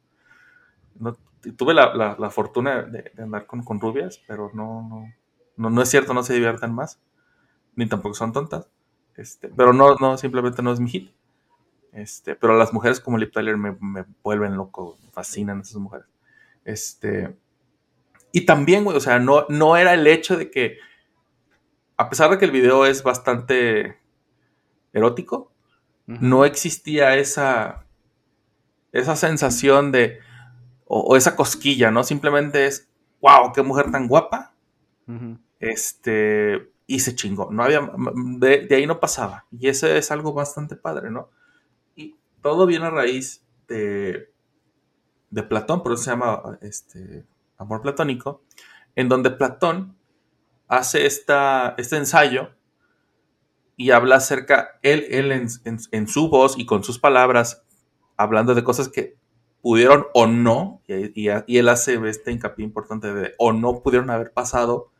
no- tuve la, la- la fortuna de, de andar con, con rubias, pero no, no, no, no es cierto, no se divierten más, ni tampoco son tontas. Este, pero no, no, simplemente no es mi hit. Este, pero las mujeres como Lip Tyler me, me vuelven loco, me fascinan esas mujeres. Este, y también, güey, o sea, no, no era el hecho de que, a pesar de que el video es bastante erótico, no existía esa, esa sensación de, o, o esa cosquilla, ¿no? Simplemente es, wow, qué mujer tan guapa, este, y se chingó, no había, de, de ahí no pasaba, y eso es algo bastante padre, ¿no? Y todo viene a raíz de, de Platón, por eso se llama, este, amor platónico, en donde Platón hace esta, este ensayo y habla acerca, él, él en, su voz y con sus palabras, hablando de cosas que pudieron o no, y, y- y él hace este hincapié importante de o no pudieron haber pasado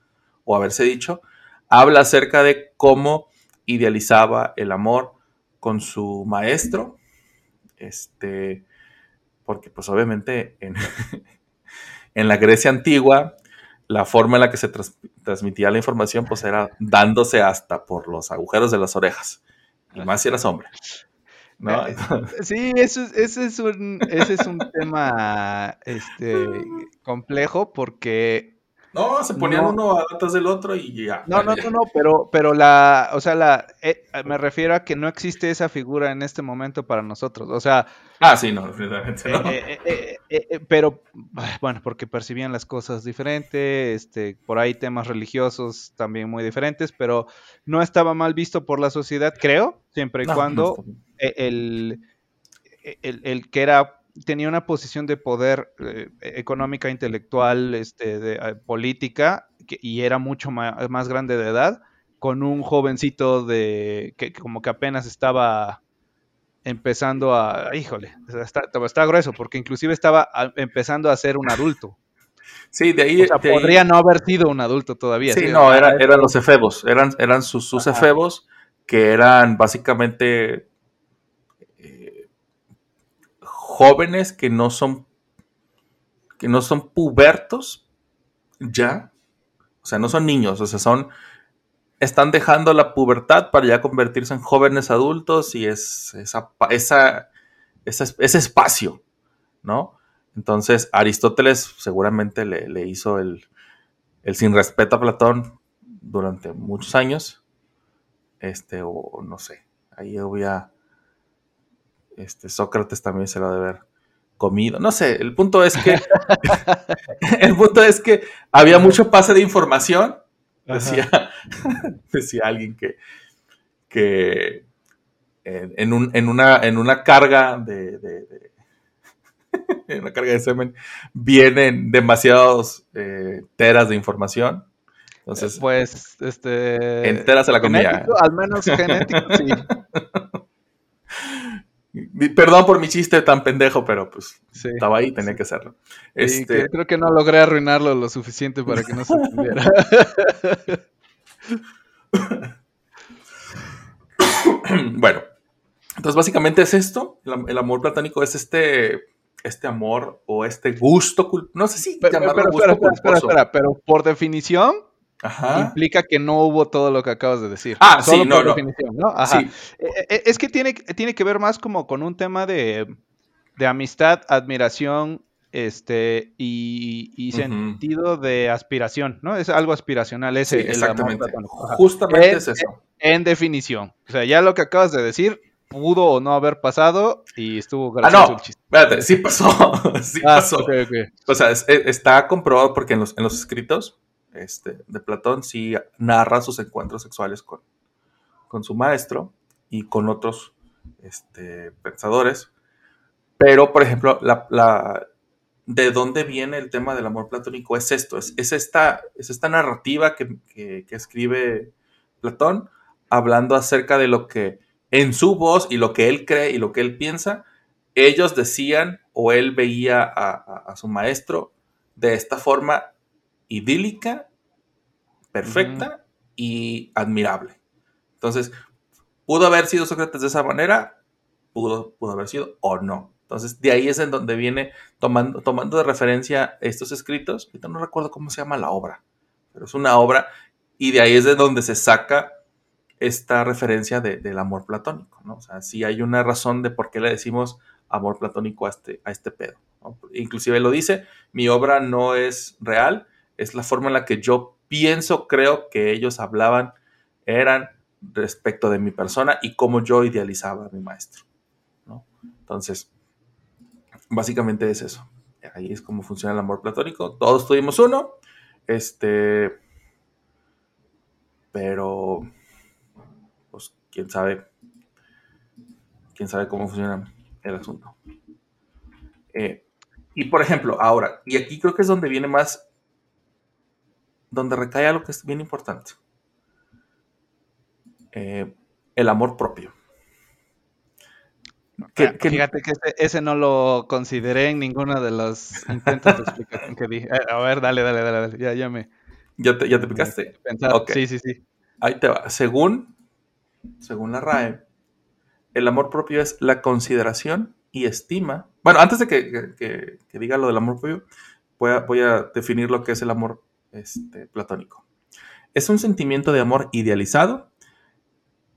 o haberse dicho, habla acerca de cómo idealizaba el amor con su maestro, este, porque pues obviamente en, en la Grecia antigua, la forma en la que se transmitía la información pues era dándose hasta por los agujeros de las orejas, y más si eras hombre. ¿no? Eh, Sí, eso es, ese es un, ese es un tema este, complejo porque No, se ponían No. uno atrás del otro y ya. No, no, no, no, pero, pero la, o sea, la, eh, me refiero a que no existe esa figura en este momento para nosotros. O sea, Ah, sí, no, definitivamente no. eh, eh, eh, eh, eh, pero bueno, porque percibían las cosas diferente, este, por ahí temas religiosos también muy diferentes, pero no estaba mal visto por la sociedad, creo, siempre y No, no cuando eh, el, el, el que era tenía una posición de poder eh, económica, intelectual, este, de, eh, política, que- y era mucho más grande de edad, con un jovencito de que que como que apenas estaba empezando a, híjole, está, está grueso, porque inclusive estaba a- empezando a ser un adulto. Sí, de ahí. O sea, de ahí- podría no haber sido un adulto todavía. Sí, ¿sí? no, era- eran los efebos, eran, eran sus, efebos que eran básicamente eh, jóvenes que no son que no son pubertos ya, o sea, no son niños, o sea, son están dejando la pubertad para ya convertirse en jóvenes adultos y es esa, ese espacio, ¿no? Entonces, Aristóteles seguramente le, le hizo el, el sin respeto a Platón durante muchos años. Este, o no sé, ahí había. Este, Sócrates también se lo ha de haber comido. No sé, el punto es que. el punto es que había mucho pase de información. Decía, decía alguien que. que en, en un- en una, en una carga de, de- de- en una carga de semen vienen demasiados eh, teras de información. Entonces, pues, este... enteras se la genético, al menos genético, sí. Perdón por mi chiste tan pendejo, pero pues sí. estaba ahí, tenía que hacerlo. Este, que- creo que no logré arruinarlo lo suficiente para que no se entendiera. bueno, entonces básicamente es esto. El, am- el amor platónico es este, este amor o este gusto, no sé si Pero, llamarlo pero, gusto espera, espera, espera, pero por definición Ajá. implica que no hubo todo lo que acabas de decir. Ah, Solo sí, no, no. definición, ¿no? Ajá. Sí, Eh, eh, Es que tiene, tiene que ver más como con un tema de, de amistad, admiración, este, y, sentido de aspiración, ¿no? Es algo aspiracional ese, sí, exactamente. Justamente Eh, es eso. En definición. O sea, ya lo que acabas de decir pudo o no haber pasado y estuvo Ah, gracioso no, el chiste. espérate, sí pasó, sí Ah, pasó. O sea, es- e- está comprobado porque en los, en los escritos este, de Platón sí narra sus encuentros sexuales con, con su maestro y con otros este, pensadores. Pero, por ejemplo, la, de dónde viene el tema del amor platónico es esto, es, es esta, es esta narrativa que, que- escribe Platón hablando acerca de lo que en su voz y lo que él cree y lo que él piensa, ellos decían o él veía a su maestro de esta forma idílica, perfecta y admirable. Entonces, ¿pudo haber sido Sócrates de esa manera? Pudo, pudo haber sido o no. Entonces, de ahí es en donde viene tomando, tomando de referencia estos escritos. Ahorita no recuerdo cómo se llama la obra, pero es una obra y de ahí es de donde se saca esta referencia de- del amor platónico, ¿no? O sea, sí hay una razón de por qué le decimos amor platónico a este, a este pedo. ¿no? Inclusive lo dice, mi obra no es real, es la forma en la que yo pienso, creo que ellos hablaban, eran respecto de mi persona y cómo yo idealizaba a mi maestro. ¿no? Entonces, básicamente es eso. Ahí es como funciona el amor platónico. Todos tuvimos uno, este, pero, pues, quién sabe, quién sabe cómo funciona el asunto. Eh, y por ejemplo, ahora, y aquí creo que es donde viene más, donde recae algo que es bien importante. Eh, el amor propio. Que- que- Fíjate que ese, ese no lo consideré en ninguno de los intentos de explicación que di. Eh, A ver, dale, dale, dale, dale. Ya, ya me. ¿Ya te, ya te picaste? Sí, sí, sí. Ahí te va. Según, según la RAE, el amor propio es la consideración y estima. Bueno, antes de que- que diga lo del amor propio, voy a, voy a definir lo que es el amor este, platónico. Es un sentimiento de amor idealizado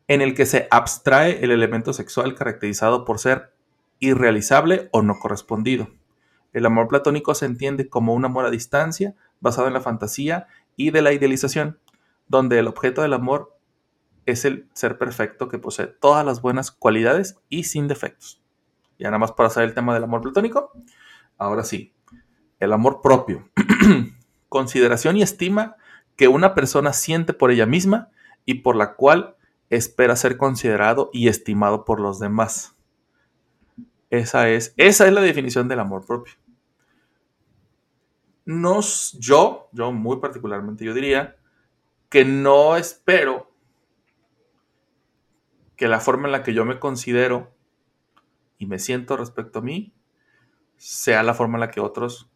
en el que se abstrae el elemento sexual caracterizado por ser irrealizable o no correspondido. El amor platónico se entiende como un amor a distancia basado en la fantasía y de la idealización, donde el objeto del amor es el ser perfecto que posee todas las buenas cualidades y sin defectos. Ya nada más para hacer el tema del amor platónico. Ahora sí, el amor propio. Consideración y estima que una persona siente por ella misma y por la cual espera ser considerado y estimado por los demás. Esa es, esa es la definición del amor propio. Nos, yo, yo muy particularmente, yo diría que no espero que la forma en la que yo me considero y me siento respecto a mí sea la forma en la que otros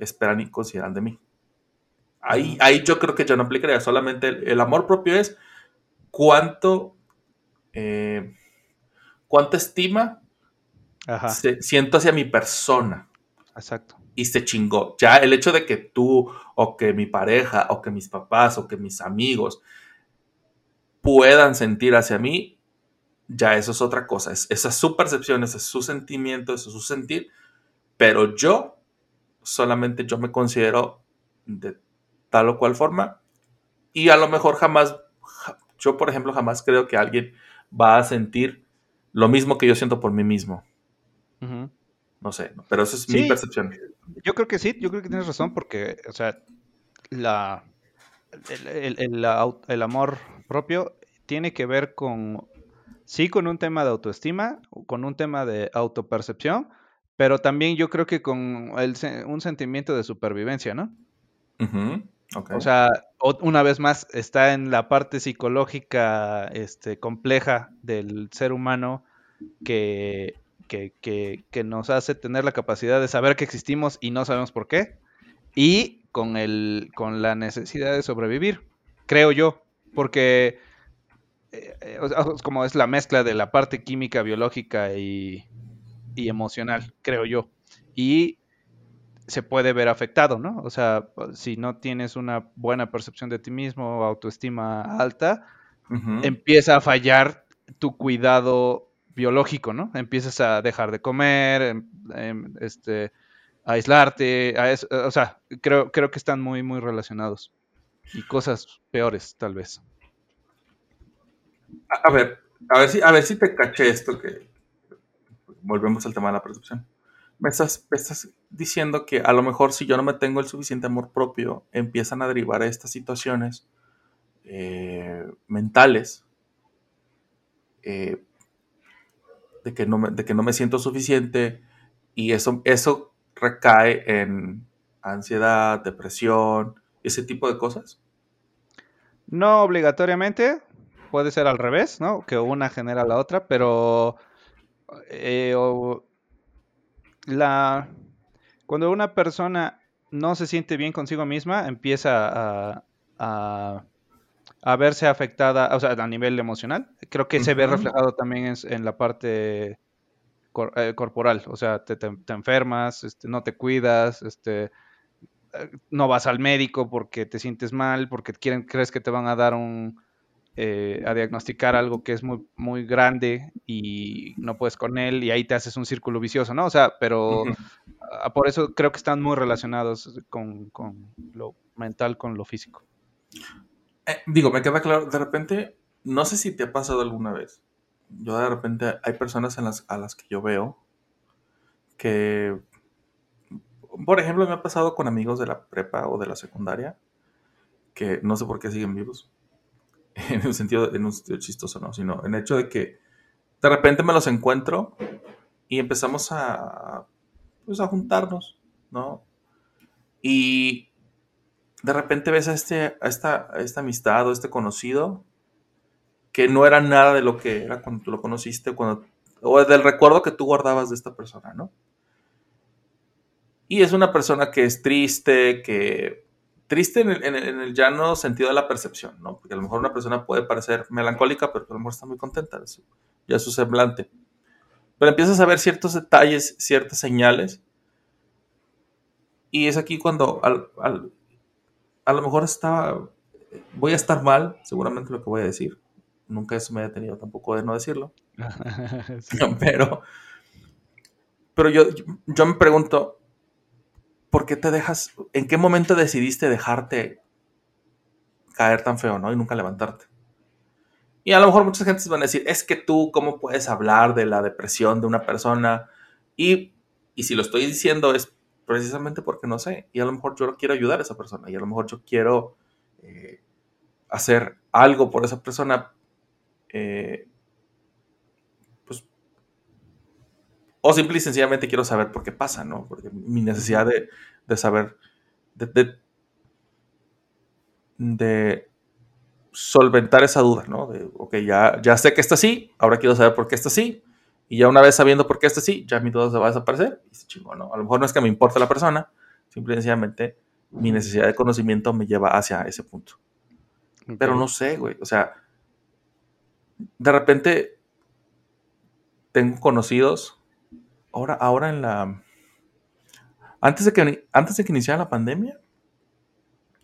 esperan y consideran de mí. Ahí, ahí yo creo que yo no aplicaría. Solamente el, el amor propio es cuánto, eh, cuánta estima Ajá, se- siento hacia mi persona exacto. y se chingó. Ya el hecho de que tú o que mi pareja o que mis papás o que mis amigos puedan sentir hacia mí, ya eso es otra cosa. Es, esa es su percepción, ese es su sentimiento, ese es su sentir. Pero yo, solamente yo me considero de tal o cual forma y a lo mejor jamás, ja- yo por ejemplo jamás creo que alguien va a sentir lo mismo que yo siento por mí mismo. No sé, pero esa es mi percepción. Yo creo que sí, yo creo que tienes razón porque, o sea, la, el, el- el au- el amor propio tiene que ver con, sí, con un tema de autoestima, con un tema de autopercepción, pero también yo creo que con el un sentimiento de supervivencia, ¿no? O sea, una vez más, está en la parte psicológica este, compleja del ser humano que, que, que- que nos hace tener la capacidad de saber que existimos y no sabemos por qué. Y con, el, con la necesidad de sobrevivir, creo yo. Porque eh, eh, como es la mezcla de la parte química, biológica y, y emocional, creo yo. Y se puede ver afectado, ¿no? O sea, si no tienes una buena percepción de ti mismo, autoestima alta, empieza a fallar tu cuidado biológico, ¿no? Empiezas a dejar de comer, em- em, este, a aislarte, a eso- o sea, creo, creo que están muy, muy relacionados. Y cosas peores, tal vez. A, a ver, a ver si, a ver si te caché esto que volvemos al tema de la percepción. Me estás, me estás diciendo que a lo mejor si yo no me tengo el suficiente amor propio, empiezan a derivar estas situaciones eh, mentales eh, de, que no me, de que no me siento suficiente y eso, eso recae en ansiedad, depresión, ese tipo de cosas. No obligatoriamente, puede ser al revés, ¿no? Que una genera la otra, pero eh, o- la cuando una persona no se siente bien consigo misma, empieza a, a- a verse afectada, o sea, a nivel emocional. Creo que se ve reflejado también en, en la parte cor- eh, corporal, o sea, te, te- te enfermas, este, no te cuidas, este, eh, no vas al médico porque te sientes mal, porque quieren, crees que te van a dar un, eh, a diagnosticar algo que es muy, muy grande y no puedes con él y ahí te haces un círculo vicioso, ¿no? O sea, pero por eso creo que están muy relacionados con, con lo mental, con lo físico. Eh, digo, me queda claro, de repente, no sé si te ha pasado alguna vez. Yo de repente hay personas en las, a las que yo veo que, por ejemplo, me ha pasado con amigos de la prepa o de la secundaria, que no sé por qué siguen vivos, en un sentido, en un sentido chistoso, no, sino en el hecho de que de repente me los encuentro y empezamos a, pues, a juntarnos, ¿no? Y de repente ves a, este, a, esta, amistad o este conocido que no era nada de lo que era cuando tú lo conociste, cuando, o del recuerdo que tú guardabas de esta persona, ¿no? Y es una persona que es triste, que... Triste en el, en el- en el llano sentido de la percepción, ¿no? Porque a lo mejor una persona puede parecer melancólica, pero a lo mejor está muy contenta de su, ya su semblante. Pero empiezas a ver ciertos detalles, ciertas señales. Y es aquí cuando al- al- a lo mejor estaba, voy a estar mal, seguramente lo que voy a decir. Nunca eso me ha detenido tampoco de no decirlo. Sí. Pero, pero yo, yo me pregunto, ¿por qué te dejas, en qué momento decidiste dejarte caer tan feo, ¿no? Y nunca levantarte. Y a lo mejor muchas gentes van a decir, es que tú, ¿cómo puedes hablar de la depresión de una persona? Y, y si lo estoy diciendo es precisamente porque no sé. Y a lo mejor yo quiero ayudar a esa persona. Y a lo mejor yo quiero eh, hacer algo por esa persona. eh, o simple y sencillamente quiero saber por qué pasa, ¿no? Porque mi necesidad de, de saber, de, de, de solventar esa duda, ¿no? De, ok, ya, ya sé que está así, ahora quiero saber por qué está así, y ya una vez sabiendo por qué está así, ya mi duda se va a desaparecer, y se chingó, ¿no? A lo mejor no es que me importe la persona, simple y sencillamente mi necesidad de conocimiento me lleva hacia ese punto. Pero no sé, güey, o sea, de repente tengo conocidos, ahora, ahora en la... Antes de, que, antes de que iniciara la pandemia,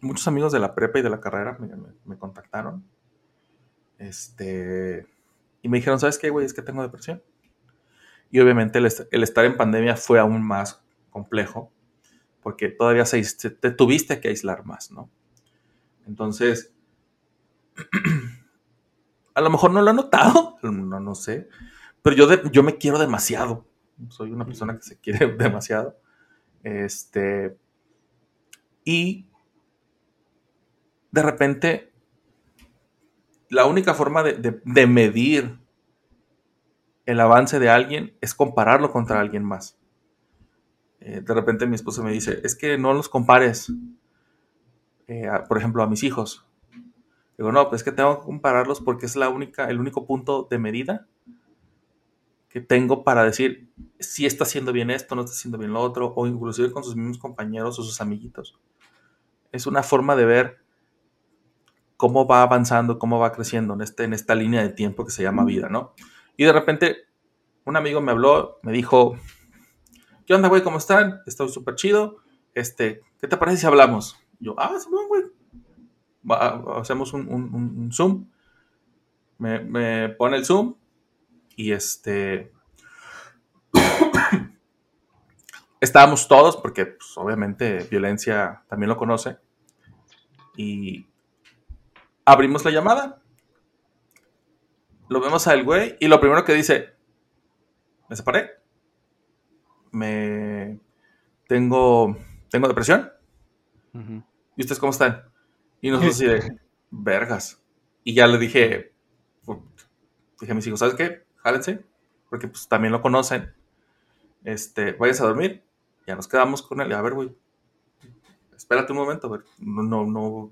muchos amigos de la prepa y de la carrera me, contactaron. Este. Y me dijeron, ¿sabes qué, güey? Es que tengo depresión. Y obviamente el, est- el estar en pandemia fue aún más complejo. Porque todavía se, te tuviste que aislar más, ¿no? Entonces. a lo mejor no lo he notado. No, no sé. Pero yo, yo me quiero demasiado. Soy una persona que se quiere demasiado. Este. Y de repente, la única forma de, de- de medir el avance de alguien es compararlo contra alguien más. Eh, de repente mi esposa me dice, es que no los compares, eh, a- por ejemplo, a mis hijos. Digo, no, pues es que tengo que compararlos porque es la única, el único punto de medida que tengo para decir si está haciendo bien esto, no está haciendo bien lo otro, o inclusive con sus mismos compañeros o sus amiguitos. Es una forma de ver cómo va avanzando, cómo va creciendo en, este, en esta línea de tiempo que se llama vida, ¿no? Y de repente un amigo me habló, me dijo, ¿qué onda, güey? ¿Cómo están? Estoy súper chido. Este, ¿qué te parece si hablamos? Y yo, ah, sí, güey. Hacemos un, un- un- un Zoom. Me, me pone el Zoom y este... Estábamos todos, porque pues, obviamente violencia también lo conoce. Y abrimos la llamada. lo vemos al güey y lo primero que dice, me separé, me tengo, tengo depresión. ¿Y ustedes cómo están? Y nosotros así de, vergas. Y ya le dije, pu- dije a mis hijos, ¿sabes qué? Jálense, porque pues también lo conocen. Este, váyanse a dormir. Ya nos quedamos con él. A ver, güey, espérate un momento. a ver, No, no, no,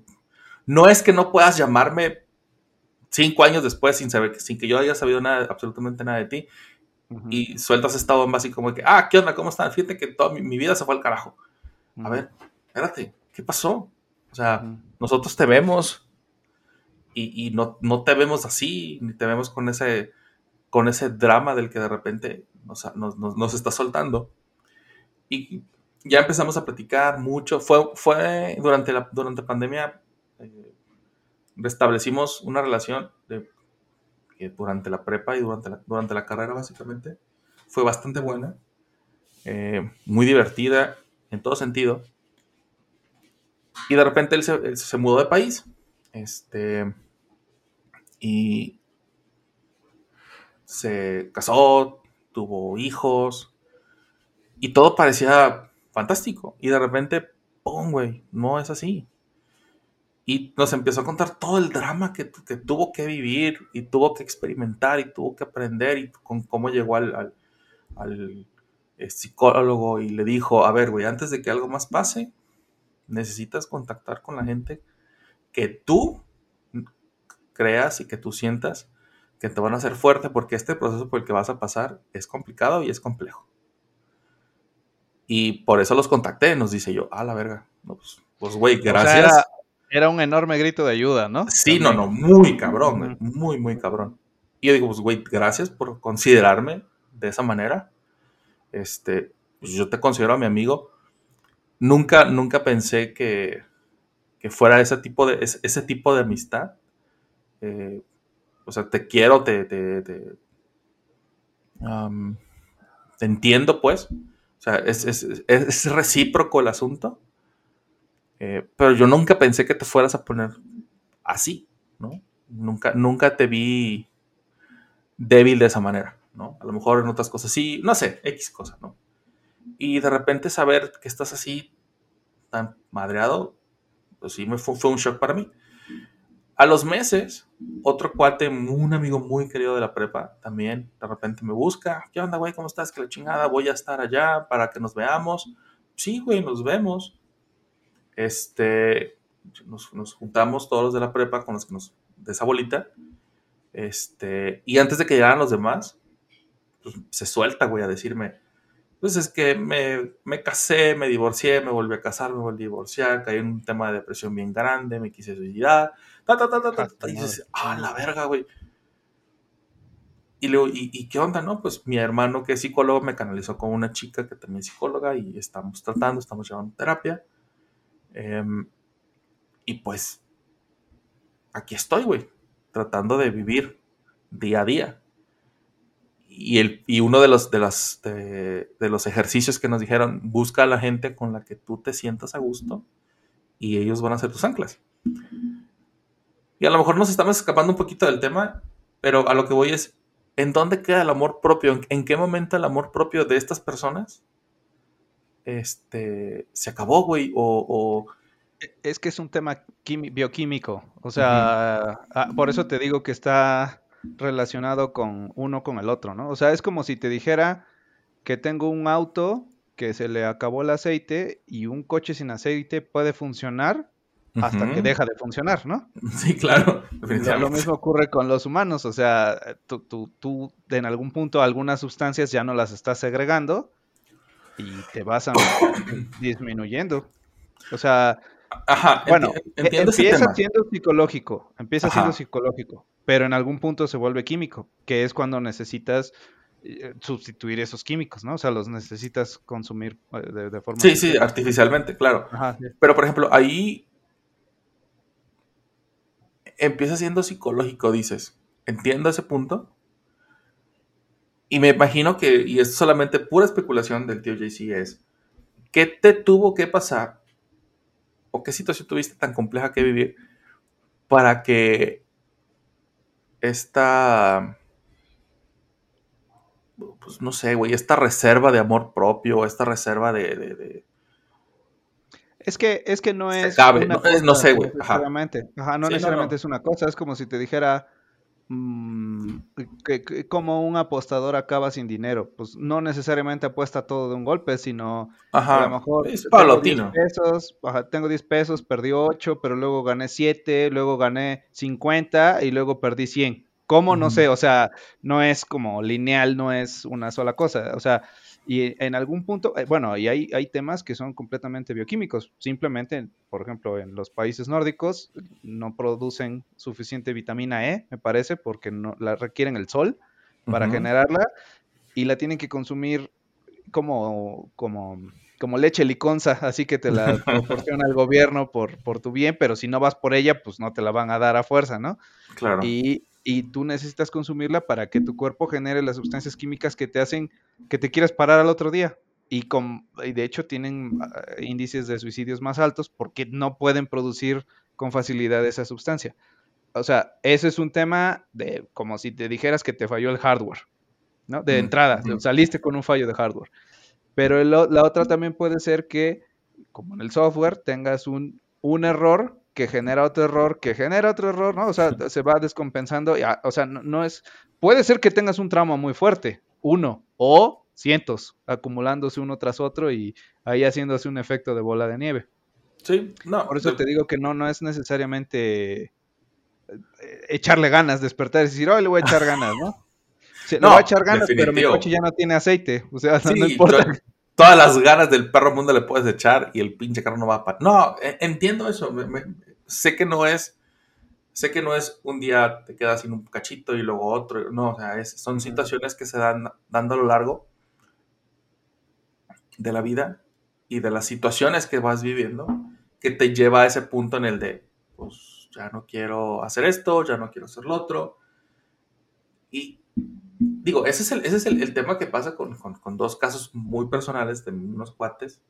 no es que no puedas llamarme cinco años después sin saber, sin que yo haya sabido nada, absolutamente nada de ti. Y sueltas esta bomba así como que, ah, ¿qué onda? ¿Cómo están? Fíjate que toda mi, mi vida se fue al carajo. A ver, espérate, ¿qué pasó? O sea, nosotros te vemos y, y no, no te vemos así, ni te vemos con ese, con ese drama del que de repente nos, nos, nos- está soltando. Y ya empezamos a platicar mucho. Fue, fue durante la durante pandemia, eh, restablecimos una relación que durante la prepa y durante la, durante la carrera, básicamente. Fue bastante buena, eh, muy divertida en todo sentido. Y de repente él se, él se mudó de país. Este. Y se casó, tuvo hijos. Y todo parecía fantástico. Y de repente, ¡pum, güey! No es así. Y nos empezó a contar todo el drama que, que tuvo que vivir y tuvo que experimentar y tuvo que aprender y con cómo llegó al, al- al, eh, psicólogo y le dijo, a ver, güey, antes de que algo más pase, necesitas contactar con la gente que tú creas y que tú sientas que te van a hacer fuerte porque este proceso por el que vas a pasar es complicado y es complejo. Y por eso los contacté, nos dice yo, ah, la verga. No, pues, pues, güey, O sea, gracias. era, era un enorme grito de ayuda, ¿no? Sí, no, no, muy cabrón, muy, muy cabrón. Y yo digo, pues, güey, gracias por considerarme de esa manera. Este, pues yo te considero a mi amigo. Nunca, nunca pensé que, que fuera ese tipo de, ese, ese tipo de amistad. Eh, o sea, te quiero, te, te, te, entiendo, pues. O sea, es, es- es- es recíproco el asunto. Eh, pero yo nunca pensé que te fueras a poner así, ¿no? Nunca, nunca te vi débil de esa manera, ¿no? A lo mejor en otras cosas sí, no sé, X cosa, ¿no? Y de repente saber que estás así, tan madreado, pues sí, me fue, fue un shock para mí. A los meses, otro cuate, un amigo muy querido de la prepa, también de repente me busca. ¿Qué onda, güey? ¿Cómo estás? Que la chingada, voy a estar allá para que nos veamos. Sí, güey, nos vemos. Este, nos, nos juntamos todos los de la prepa con los que nos, de esa bolita. Este, y antes de que llegaran los demás, pues, se suelta, güey, a decirme, pues es que me, me casé, me divorcié, me volví a casar, me volví a divorciar, caí en un tema de depresión bien grande, me quise suicidar, ta, ta, ta, ta, ta, ta, y dices, ah, la verga, güey. Y luego, ¿y, y qué onda, no? Pues mi hermano que es psicólogo me canalizó con una chica que también es psicóloga y estamos tratando, estamos llevando terapia. Em, y pues, aquí estoy, güey, tratando de vivir día a día. Y, el, y uno de los, de, las, de, de los ejercicios que nos dijeron, busca a la gente con la que tú te sientas a gusto y ellos van a ser tus anclas. Y a lo mejor nos estamos escapando un poquito del tema, pero a lo que voy es, ¿en dónde queda el amor propio? ¿En, qué momento el amor propio de estas personas este, se acabó, güey? O, o- Es que es un tema bioquímico. O sea, ah, por eso te digo que está relacionado con uno con el otro, ¿no? O sea, es como si te dijera que tengo un auto que se le acabó el aceite y un coche sin aceite puede funcionar hasta que deja de funcionar, ¿no? Sí, claro. Lo, mismo ocurre con los humanos, o sea, tú, tú, tú en algún punto algunas sustancias ya no las estás segregando y te vas a disminuyendo. O sea, Ajá, bueno, enti- empieza siendo psicológico, empieza siendo psicológico, pero en algún punto se vuelve químico, que es cuando necesitas eh, sustituir esos químicos, ¿no? O sea, los necesitas consumir eh, de, de forma... Sí, sí, artificialmente, claro. Ajá, sí. Pero, por ejemplo, ahí empieza siendo psicológico, dices. Entiendo ese punto. Y me imagino que, y es solamente pura especulación del tío JC, es, ¿qué te tuvo que pasar? ¿O qué situación tuviste tan compleja que vivir para que esta, pues no sé, güey, esta reserva de amor propio, esta reserva de... de- de- Es que, es que no Se es. cabe, una no- no cosa sé, güey, ajá. necesariamente. Ajá, no Sí, no, necesariamente no. es una cosa. Es como si te dijera. Mm, como un apostador acaba sin dinero. Pues no necesariamente apuesta todo de un golpe, sino Ajá, a lo mejor es tengo paulatino. 10 pesos, ajá, tengo 10 pesos, perdí 8, pero luego gané 7, luego gané 50 y luego perdí 100. ¿Cómo? No sé, o sea, no es como lineal, no es una sola cosa. O sea, y en algún punto, eh, bueno, y hay, hay temas que son completamente bioquímicos. Simplemente, por ejemplo, en los países nórdicos no producen suficiente vitamina E, me parece, porque no la requieren el sol para Ujú. generarla y la tienen que consumir como, como, como leche liconza, así que te la proporciona el gobierno por, por tu bien, pero si no vas por ella, pues no te la van a dar a fuerza, ¿no? Claro. Y, y tú necesitas consumirla para que tu cuerpo genere las sustancias químicas que te hacen que te quieras parar al otro día. Y, con, y de hecho tienen ah, índices de suicidios más altos porque no pueden producir con facilidad esa sustancia. O sea, ese es un tema de como si te dijeras que te falló el hardware, ¿no? De entrada, saliste con un fallo de hardware. Pero el la otra también puede ser que, como en el software, tengas un, un error que genera otro error, que genera otro error, ¿no? O sea, se va descompensando. y, ah, o sea, no, no es. Puede ser que tengas un trauma muy fuerte, uno, o cientos, acumulándose uno tras otro y ahí haciéndose un efecto de bola de nieve. Sí, no. Por eso te digo que no, no es necesariamente eh, echarle ganas, despertar y decir, oh, le voy a echar ganas, ¿no? Sí, le No, voy a echar ganas, pero mi coche ya no tiene aceite. O sea, no, Sí, no importa. To- todas las ganas del perro mundo le puedes echar y el pinche carro no va a parar. No, e- entiendo eso. me- me- sé que no es. Sé que no es un día te quedas sin un cachito y luego otro. No, o sea, es- son situaciones que se dan dando a lo largo de la vida y de las situaciones que vas viviendo que te lleva a ese punto en el de, pues ya no quiero hacer esto, ya no quiero hacer lo otro. Y digo, ese es el, ese es el, el tema que pasa con, con- con dos casos muy personales de unos cuates.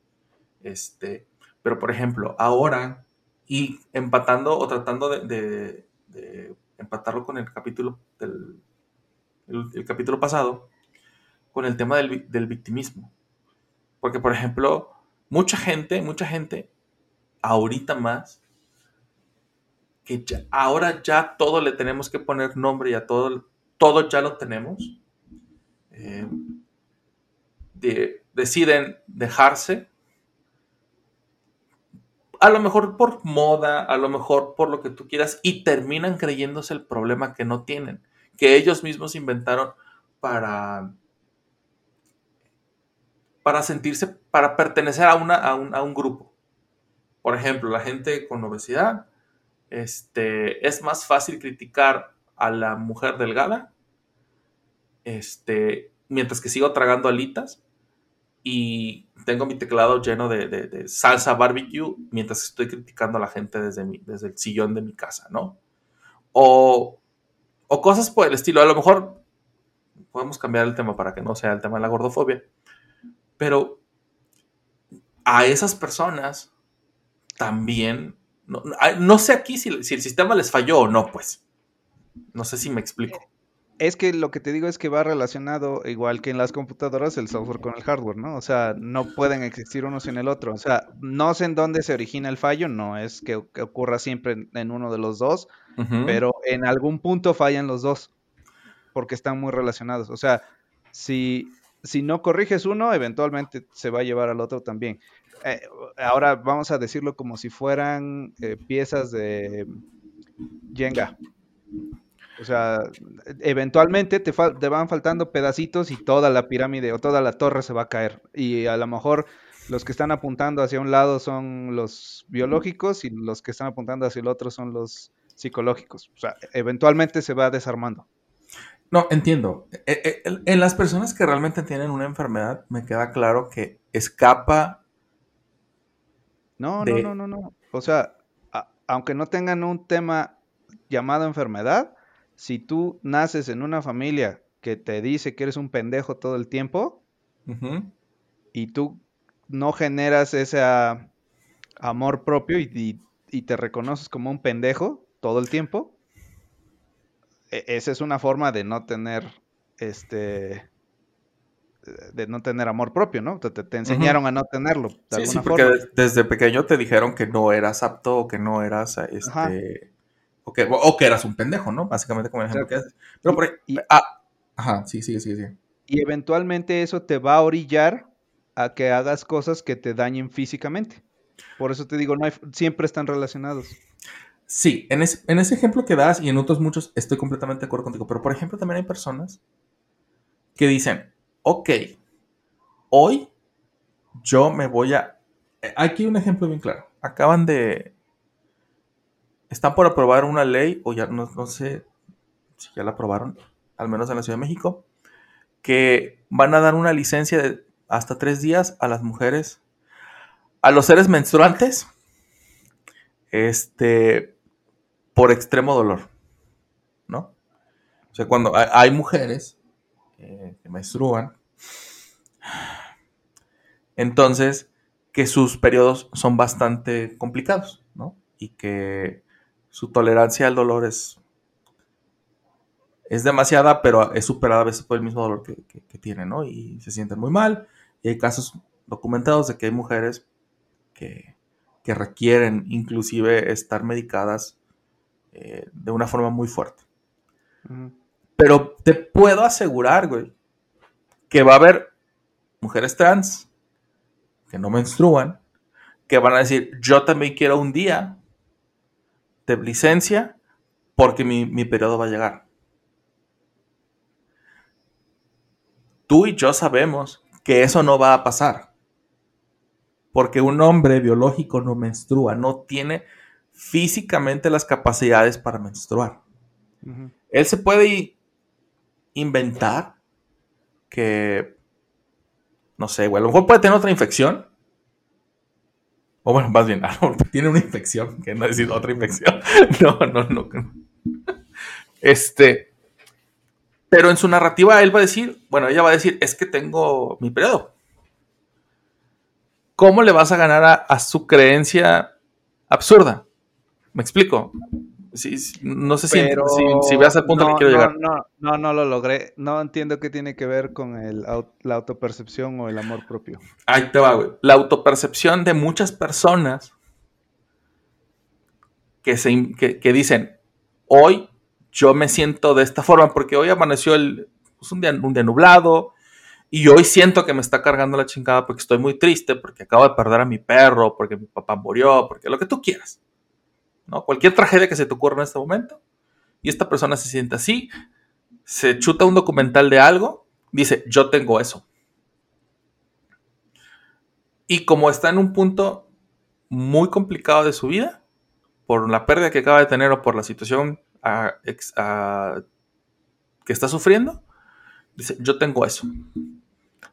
Este, pero por ejemplo, ahora, y empatando o tratando de, empatarlo con el capítulo del el, capítulo pasado, con el tema del, del victimismo. Porque, por ejemplo, mucha gente, mucha gente, ahorita más, que ahora ya todo le tenemos que poner nombre y a todo, todo ya lo tenemos, eh, de- deciden dejarse, a lo mejor por moda, a lo mejor por lo que tú quieras, y terminan creyéndose el problema que no tienen, que ellos mismos inventaron para, para sentirse, para pertenecer a, una, a, un, a un grupo. Por ejemplo, la gente con obesidad, este, es más fácil criticar a la mujer delgada, este, mientras que sigo tragando alitas y tengo mi teclado lleno de, salsa barbecue mientras estoy criticando a la gente desde, mi- desde el sillón de mi casa, ¿no? O, o cosas por el estilo. A lo mejor podemos cambiar el tema para que no sea el tema de la gordofobia, pero a esas personas también, no, no- no sé aquí si, si el sistema les falló o no, pues. No sé si me explico. Es que lo que te digo es que va relacionado, igual que en las computadoras, el software con el hardware, ¿no? O sea, no pueden existir uno sin el otro. O sea, no sé en dónde se origina el fallo, no es que, que ocurra siempre en, en uno de los dos, pero en algún punto fallan los dos, porque están muy relacionados. O sea, si, si no corriges uno, eventualmente se va a llevar al otro también. Eh, ahora vamos a decirlo como si fueran eh, piezas de Jenga. O sea, eventualmente te, van faltando pedacitos y toda la pirámide o toda la torre se va a caer. Y a lo mejor los que están apuntando hacia un lado son los biológicos y los que están apuntando hacia el otro son los psicológicos. O sea, eventualmente se va desarmando. No, entiendo. Eh, eh, en- las personas que realmente tienen una enfermedad, me queda claro que escapa. No, De- no, no, no, no. O sea, aunque no tengan un tema llamado enfermedad, si tú naces en una familia que te dice que eres un pendejo todo el tiempo, y tú no generas ese amor propio y, y- y te reconoces como un pendejo todo el tiempo, e- esa es una forma de no tener, este, de no tener amor propio, ¿no? Te, te- enseñaron a no tenerlo, de Sí, sí, porque forma. desde pequeño te dijeron que no eras apto o que no eras este. O que, o que eras un pendejo, ¿no? Básicamente como el ejemplo que haces. Pero por Y- ah, ajá, sí, sí, sí, sí. Y eventualmente eso te va a orillar a que hagas cosas que te dañen físicamente. Por eso te digo, no hay, siempre están relacionados. Sí, en ese, en ese ejemplo que das y en otros muchos estoy completamente de acuerdo contigo. Pero por ejemplo, también hay personas que dicen, ok, hoy yo me voy a... eh, Aquí hay un ejemplo bien claro. Acaban de... Están por aprobar una ley, o ya no, no sé si ya la aprobaron, al menos en la Ciudad de México, que van a dar una licencia de hasta tres días a las mujeres, a los seres menstruantes, este, por extremo dolor, ¿no? O sea, cuando hay, mujeres eh, que menstruan, entonces que sus periodos son bastante complicados, ¿no? Y que su tolerancia al dolor es, es demasiada, pero es superada a veces por el mismo dolor que, que, que tienen, ¿no? Y se sienten muy mal. Y hay casos documentados de que hay mujeres que, que requieren inclusive estar medicadas eh, de una forma muy fuerte. Pero te puedo asegurar, güey, que va a haber mujeres trans que no menstruan, que van a decir, yo también quiero un día de licencia porque mi, mi periodo va a llegar. Tú y yo sabemos que eso no va a pasar. Porque un hombre biológico no menstrua, no tiene físicamente las capacidades para menstruar. Él se puede inventar que, no sé, güey, a lo mejor puede tener otra infección. O bueno, más bien, a lo mejor tiene una infección, que no decir otra infección. No, no, no. Este, pero en su narrativa él va a decir, bueno, ella va a decir, es que tengo mi periodo. ¿Cómo le vas a ganar a, a su creencia absurda? ¿Me explico? Sí, sí, no sé si, Pero si, si veas el punto no, que quiero no, llegar. No, no, no lo logré. No entiendo qué tiene que ver con el, la autopercepción o el amor propio. Ahí te va, güey. La autopercepción de muchas personas que, se, in- que, que dicen, hoy yo me siento de esta forma porque hoy amaneció el, pues, un, día, un día nublado y hoy siento que me está cargando la chingada porque estoy muy triste, porque acabo de perder a mi perro, porque mi papá murió, porque lo que tú quieras. ¿No? Cualquier tragedia que se te ocurra en este momento y esta persona se siente así, se chuta un documental de algo, dice, yo tengo eso. Y como está en un punto muy complicado de su vida, por la pérdida que acaba de tener o por la situación que está sufriendo, dice, yo tengo eso.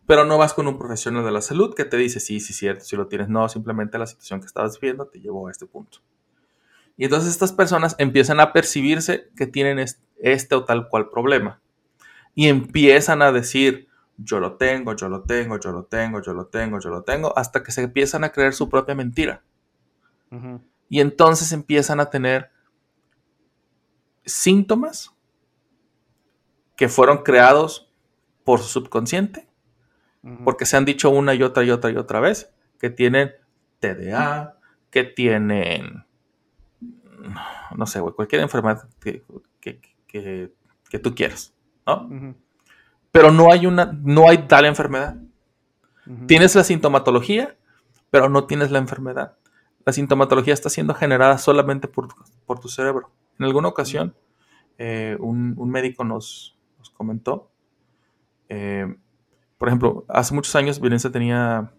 Pero no vas con un profesional de la salud que te dice, sí, sí, cierto, si lo tienes. No, simplemente la situación que estabas viviendo te llevó a este punto. Y entonces estas personas empiezan a percibirse que tienen es- este o tal cual problema. Y empiezan a decir, yo lo tengo, yo lo tengo, yo lo tengo, yo lo tengo, yo lo tengo, hasta que se empiezan a creer su propia mentira. Y entonces empiezan a tener síntomas que fueron creados por su subconsciente, porque se han dicho una y otra y otra y otra vez que tienen TDA, que tienen, no sé, güey, cualquier enfermedad que, que- que- que tú quieras, ¿no? Pero no hay una, no hay tal enfermedad. Tienes la sintomatología, pero no tienes la enfermedad. La sintomatología está siendo generada solamente por, por tu cerebro. En alguna ocasión, eh, un, un médico nos, nos comentó, eh, por ejemplo, hace muchos años Violencia tenía,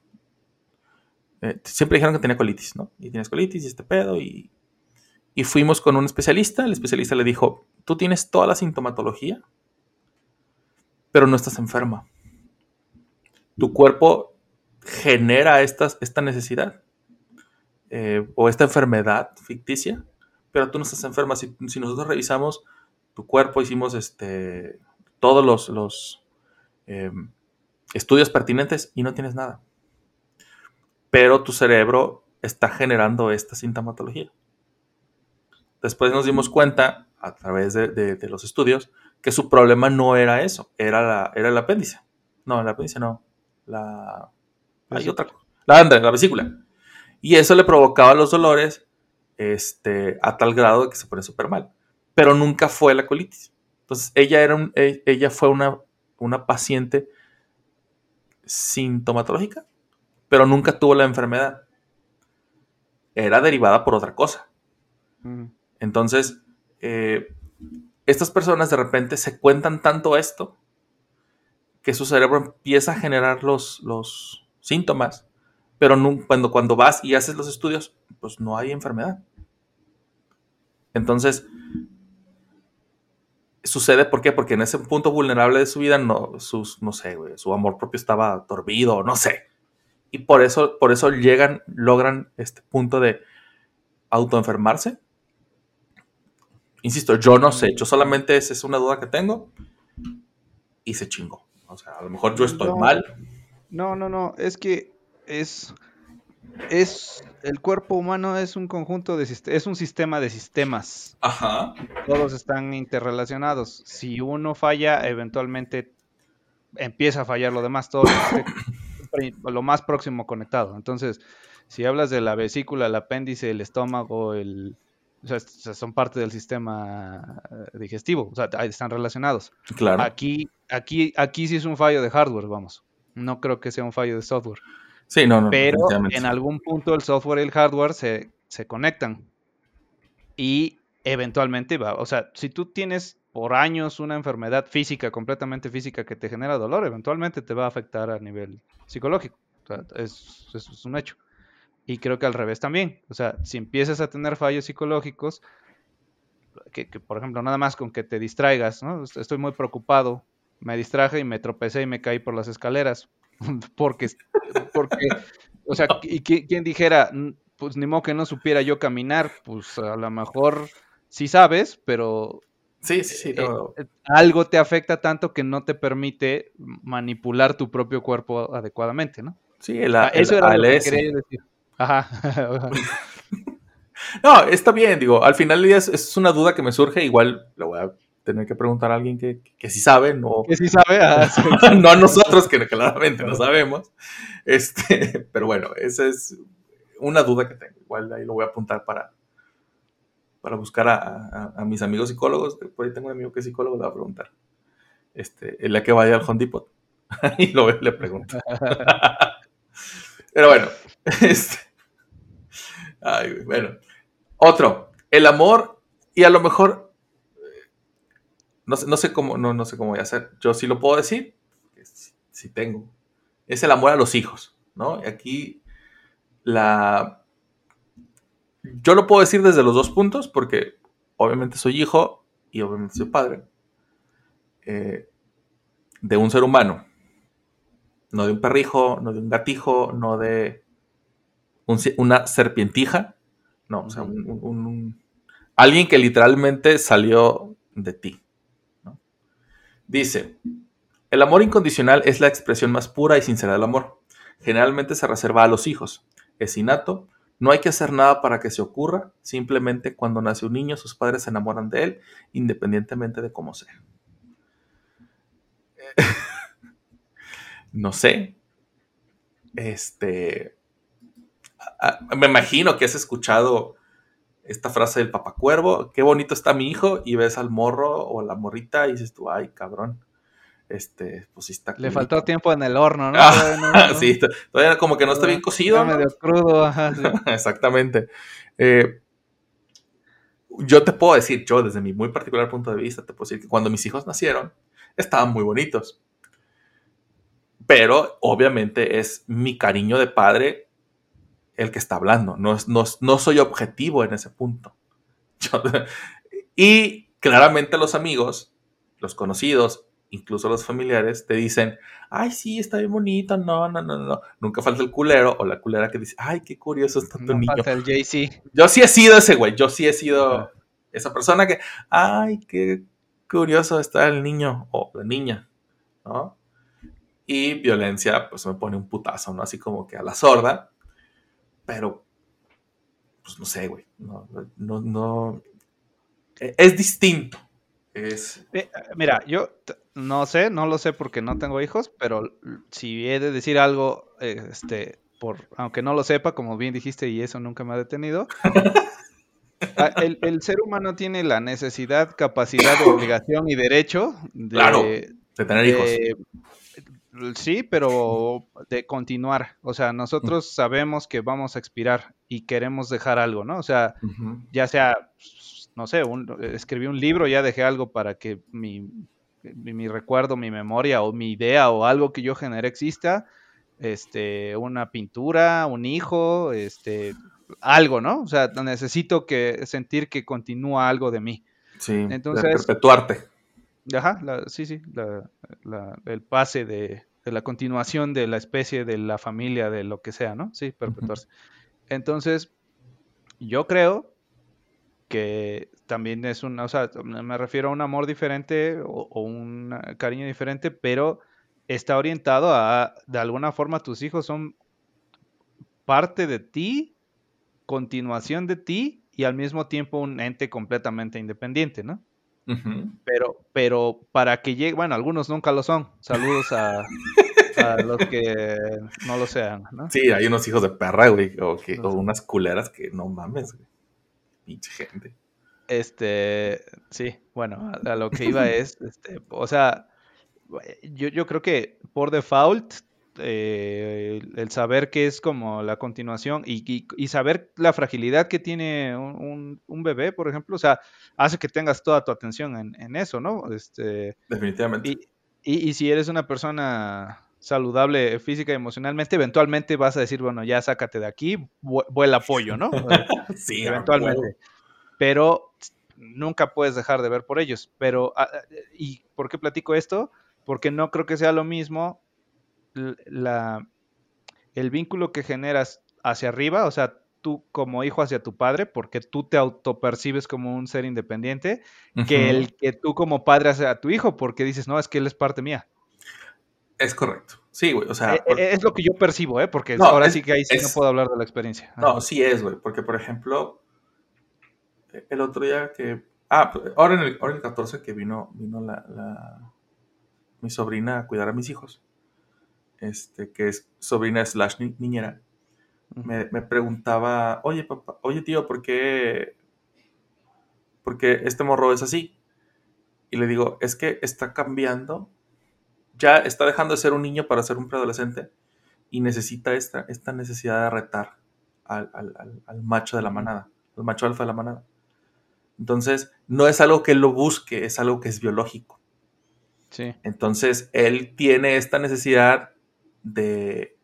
eh, siempre dijeron que tenía colitis, ¿no? Y tienes colitis y este pedo, y, y fuimos con un especialista, el especialista le dijo, tú tienes toda la sintomatología, pero no estás enferma. Tu cuerpo genera esta necesidad eh, o esta enfermedad ficticia, pero tú no estás enferma. Si, si nosotros revisamos tu cuerpo, hicimos este, todos los, los eh, estudios pertinentes y no tienes nada. Pero tu cerebro está generando esta sintomatología. Después nos dimos cuenta, a través de, los estudios que su problema no era eso, era, la, era el apéndice. No, el apéndice no. La. Hay otra cosa. La, anda, la vesícula. Y eso le provocaba los dolores este, a tal grado que se pone súper mal. Pero nunca fue la colitis. Entonces, ella, era un- e- ella fue una, una paciente sintomatológica, pero nunca tuvo la enfermedad. Era derivada por otra cosa. Mm. Entonces, eh, estas personas de repente se cuentan tanto esto que su cerebro empieza a generar los, los síntomas, pero cuando, cuando vas y haces los estudios, pues no hay enfermedad. Entonces, sucede, ¿por qué? Porque en ese punto vulnerable de su vida, no, no sé, su amor propio estaba dormido, no sé. Y por eso, por eso llegan, logran este punto de autoenfermarse. Insisto, yo no sé, yo solamente esa es una duda que tengo y se chingó. O sea, a lo mejor yo estoy No. mal. No, no, no, es que es, es, el cuerpo humano es un conjunto de, es un sistema de sistemas, Ajá. todos están interrelacionados. Si uno falla, eventualmente empieza a fallar lo demás, todo lo más próximo conectado. Entonces, si hablas de la vesícula, el apéndice, el estómago, el, o sea, son parte del sistema eh, digestivo, o sea, están relacionados. Claro. Aquí, aquí, aquí sí es un fallo de hardware, vamos. No creo que sea un fallo de software. Sí, no, no. Pero en algún punto el software y el hardware se, se conectan. Y eventualmente va. O sea, si tú tienes por años una enfermedad física, completamente física, que te genera dolor, eventualmente te va a afectar a nivel psicológico. O sea, es- es un hecho. Y creo que al revés también. O sea, si empiezas a tener fallos psicológicos, que, que, por ejemplo, nada más con que te distraigas, ¿no? Est- Estoy muy preocupado, me distraje y me tropecé y me caí por las escaleras. porque, porque, o sea, y qui- quien dijera, "N- pues ni modo que no supiera yo caminar, pues a lo mejor sí sabes, pero Sí, sí, sí. eh, no. eh, algo te afecta tanto que no te permite manipular tu propio cuerpo adecuadamente, ¿no? Sí, el, Ah, el Eso era lo que quería decir. Ajá. No, está bien, digo, al final es, es una duda que me surge, igual le voy a tener que preguntar a alguien que, que, sí sabe, no, que sí sabe. ah, sí. no a nosotros, que claramente no sabemos. Este, pero bueno, esa es una duda que tengo. Igual ahí lo voy a apuntar para, para buscar a, a- a mis amigos psicólogos. Por ahí tengo un amigo que es psicólogo, le voy a preguntar. Este, el que vaya al Home Depot. y lo le pregunto. pero bueno, este. Bueno. Otro, el amor, y a lo mejor no sé, no sé cómo, no, no sé cómo voy a hacer. Yo sí lo puedo decir, sí tengo. Es el amor a los hijos, ¿no? Y aquí la. Yo lo puedo decir desde los dos puntos, porque obviamente soy hijo y obviamente soy padre eh, de un ser humano. No de un perrijo, no de un gatijo, no de un una serpientija. No, o sea, un, un- un- alguien que literalmente salió de ti. ¿no? Dice, el amor incondicional es la expresión más pura y sincera del amor. Generalmente se reserva a los hijos. Es innato. No hay que hacer nada para que se ocurra. Simplemente cuando nace un niño, sus padres se enamoran de él, independientemente de cómo sea. no sé. Este. A- a- me imagino que has escuchado esta frase del papacuervo. Qué bonito está mi hijo. Y ves al morro o a la morrita y dices tú, ay, cabrón. Este, pues sí está Le culito". faltó tiempo en el horno, ¿no? Ah, Todavía no- no- sí, todavía como que no está bien cocido. Está ¿no? medio crudo, ajá, sí. Exactamente. Eh, yo te puedo decir, yo desde mi muy particular punto de vista, te puedo decir que cuando mis hijos nacieron, estaban muy bonitos. Pero obviamente es mi cariño de padre el que está hablando. No, no, no soy objetivo en ese punto. Yo- y claramente los amigos, los conocidos, incluso los familiares, te dicen, ay, sí, está bien bonito, no, no, no, no. Nunca falta el culero o la culera que dice, ay, qué curioso está tu No niño. falta el JC. Yo sí he sido ese güey, yo sí he sido esa persona que, ay, qué curioso está el niño o la niña, ¿no? Y violencia, pues me pone un putazo, ¿no? Así como que a la sorda, pero, pues no sé, güey, no, no, no, eh, es distinto. Es, Eh, Mira, yo no sé, no lo sé porque no tengo hijos, pero si he de decir algo, este, por, aunque no lo sepa, como bien dijiste, y eso nunca me ha detenido, ah, el, el ser humano tiene la necesidad, capacidad, obligación y derecho de, Claro. de tener hijos. Sí, pero de continuar. O sea, nosotros sabemos que vamos a expirar y queremos dejar algo, ¿no? O sea, ya sea, no sé, un- escribí un libro, ya dejé algo para que mi, mi, mi recuerdo, mi memoria o mi idea o algo que yo generé exista, este, una pintura, un hijo, este, algo, ¿no? O sea, necesito que sentir que continúa algo de mí. Sí, de entonces- perpetuarte. Ajá, la- sí, sí, la- la- el pase de, de la continuación de la especie, de la familia, de lo que sea, ¿no? Sí, perpetuarse. Entonces, yo creo que también es un, o sea, me refiero a un amor diferente o, o un cariño diferente, pero está orientado a, de alguna forma, tus hijos son parte de ti, continuación de ti y al mismo tiempo un ente completamente independiente, ¿no? Pero, pero para que llegue, bueno, algunos nunca lo son. Saludos a, a los que no lo sean, ¿no? Sí, hay unos hijos de perra, güey, o, que, o unas culeras que no mames, güey. Pinche gente. Este, sí, bueno, a, a lo que iba es, este, o sea, yo, yo creo que por default, eh, el, el saber que es como la continuación y, y- y saber la fragilidad que tiene un, un- un bebé, por ejemplo, o sea, hace que tengas toda tu atención en, en eso, ¿no? Este, Definitivamente. Y, y- y si eres una persona saludable física y emocionalmente, eventualmente vas a decir, bueno, ya sácate de aquí, vu- vuela pollo, ¿no? sí, a eventualmente. Pero nunca puedes dejar de ver por ellos. Pero, ah, ¿y por qué platico esto? Porque no creo que sea lo mismo la, el vínculo que generas hacia arriba, o sea, tú como hijo hacia tu padre, porque tú te autopercibes como un ser independiente, que el que tú como padre hacia tu hijo, porque dices, no, es que él es parte mía. Es correcto. Sí, güey, o sea... Eh, por- eh, es lo que yo percibo, ¿eh? Porque No, ahora es- sí que ahí sí no puedo hablar de la experiencia. No, sí es, güey, porque por ejemplo, el otro día que... Ah, ahora en el, ahora en el 14 que vino, vino la, la- mi sobrina a cuidar a mis hijos, este, que es sobrina slash ni- niñera. Me, me preguntaba, oye, papá, oye, tío, ¿por qué, por qué este morro es así? Y le digo, es que está cambiando, ya está dejando de ser un niño para ser un preadolescente y necesita esta, esta necesidad de retar al, al- al- macho de la manada, al macho alfa de la manada. Entonces, no es algo que él lo busque, es algo que es biológico. Sí. Entonces, él tiene esta necesidad de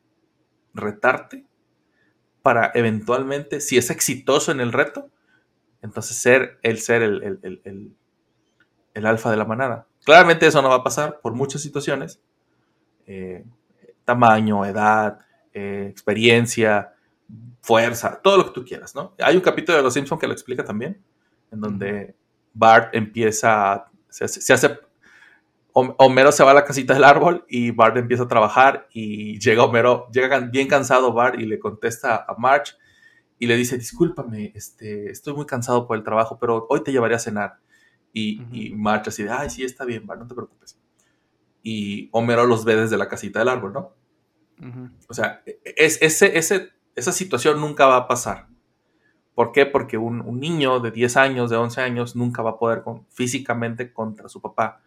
retarte para eventualmente, si es exitoso en el reto, entonces ser el ser el, el- el- el- alfa de la manada. Claramente eso no va a pasar por muchas situaciones. eh, tamaño, edad, eh, experiencia, fuerza, todo lo que tú quieras, ¿no? Hay un capítulo de Los Simpsons que lo explica también, en donde Bart empieza, a- se hace, se hace- Homero se va a la casita del árbol y Bart empieza a trabajar y llega Homero, llega bien cansado Bart y le contesta a Marge y le dice, discúlpame, este, estoy muy cansado por el trabajo, pero hoy te llevaré a cenar. Y, Marge así de, ay, sí, está bien, Bart, no te preocupes. Y Homero los ve desde la casita del árbol, ¿no? O sea, es, ese, ese, esa situación nunca va a pasar. ¿Por qué? Porque un, un niño de 10 años, de 11 años, nunca va a poder con, físicamente contra su papá,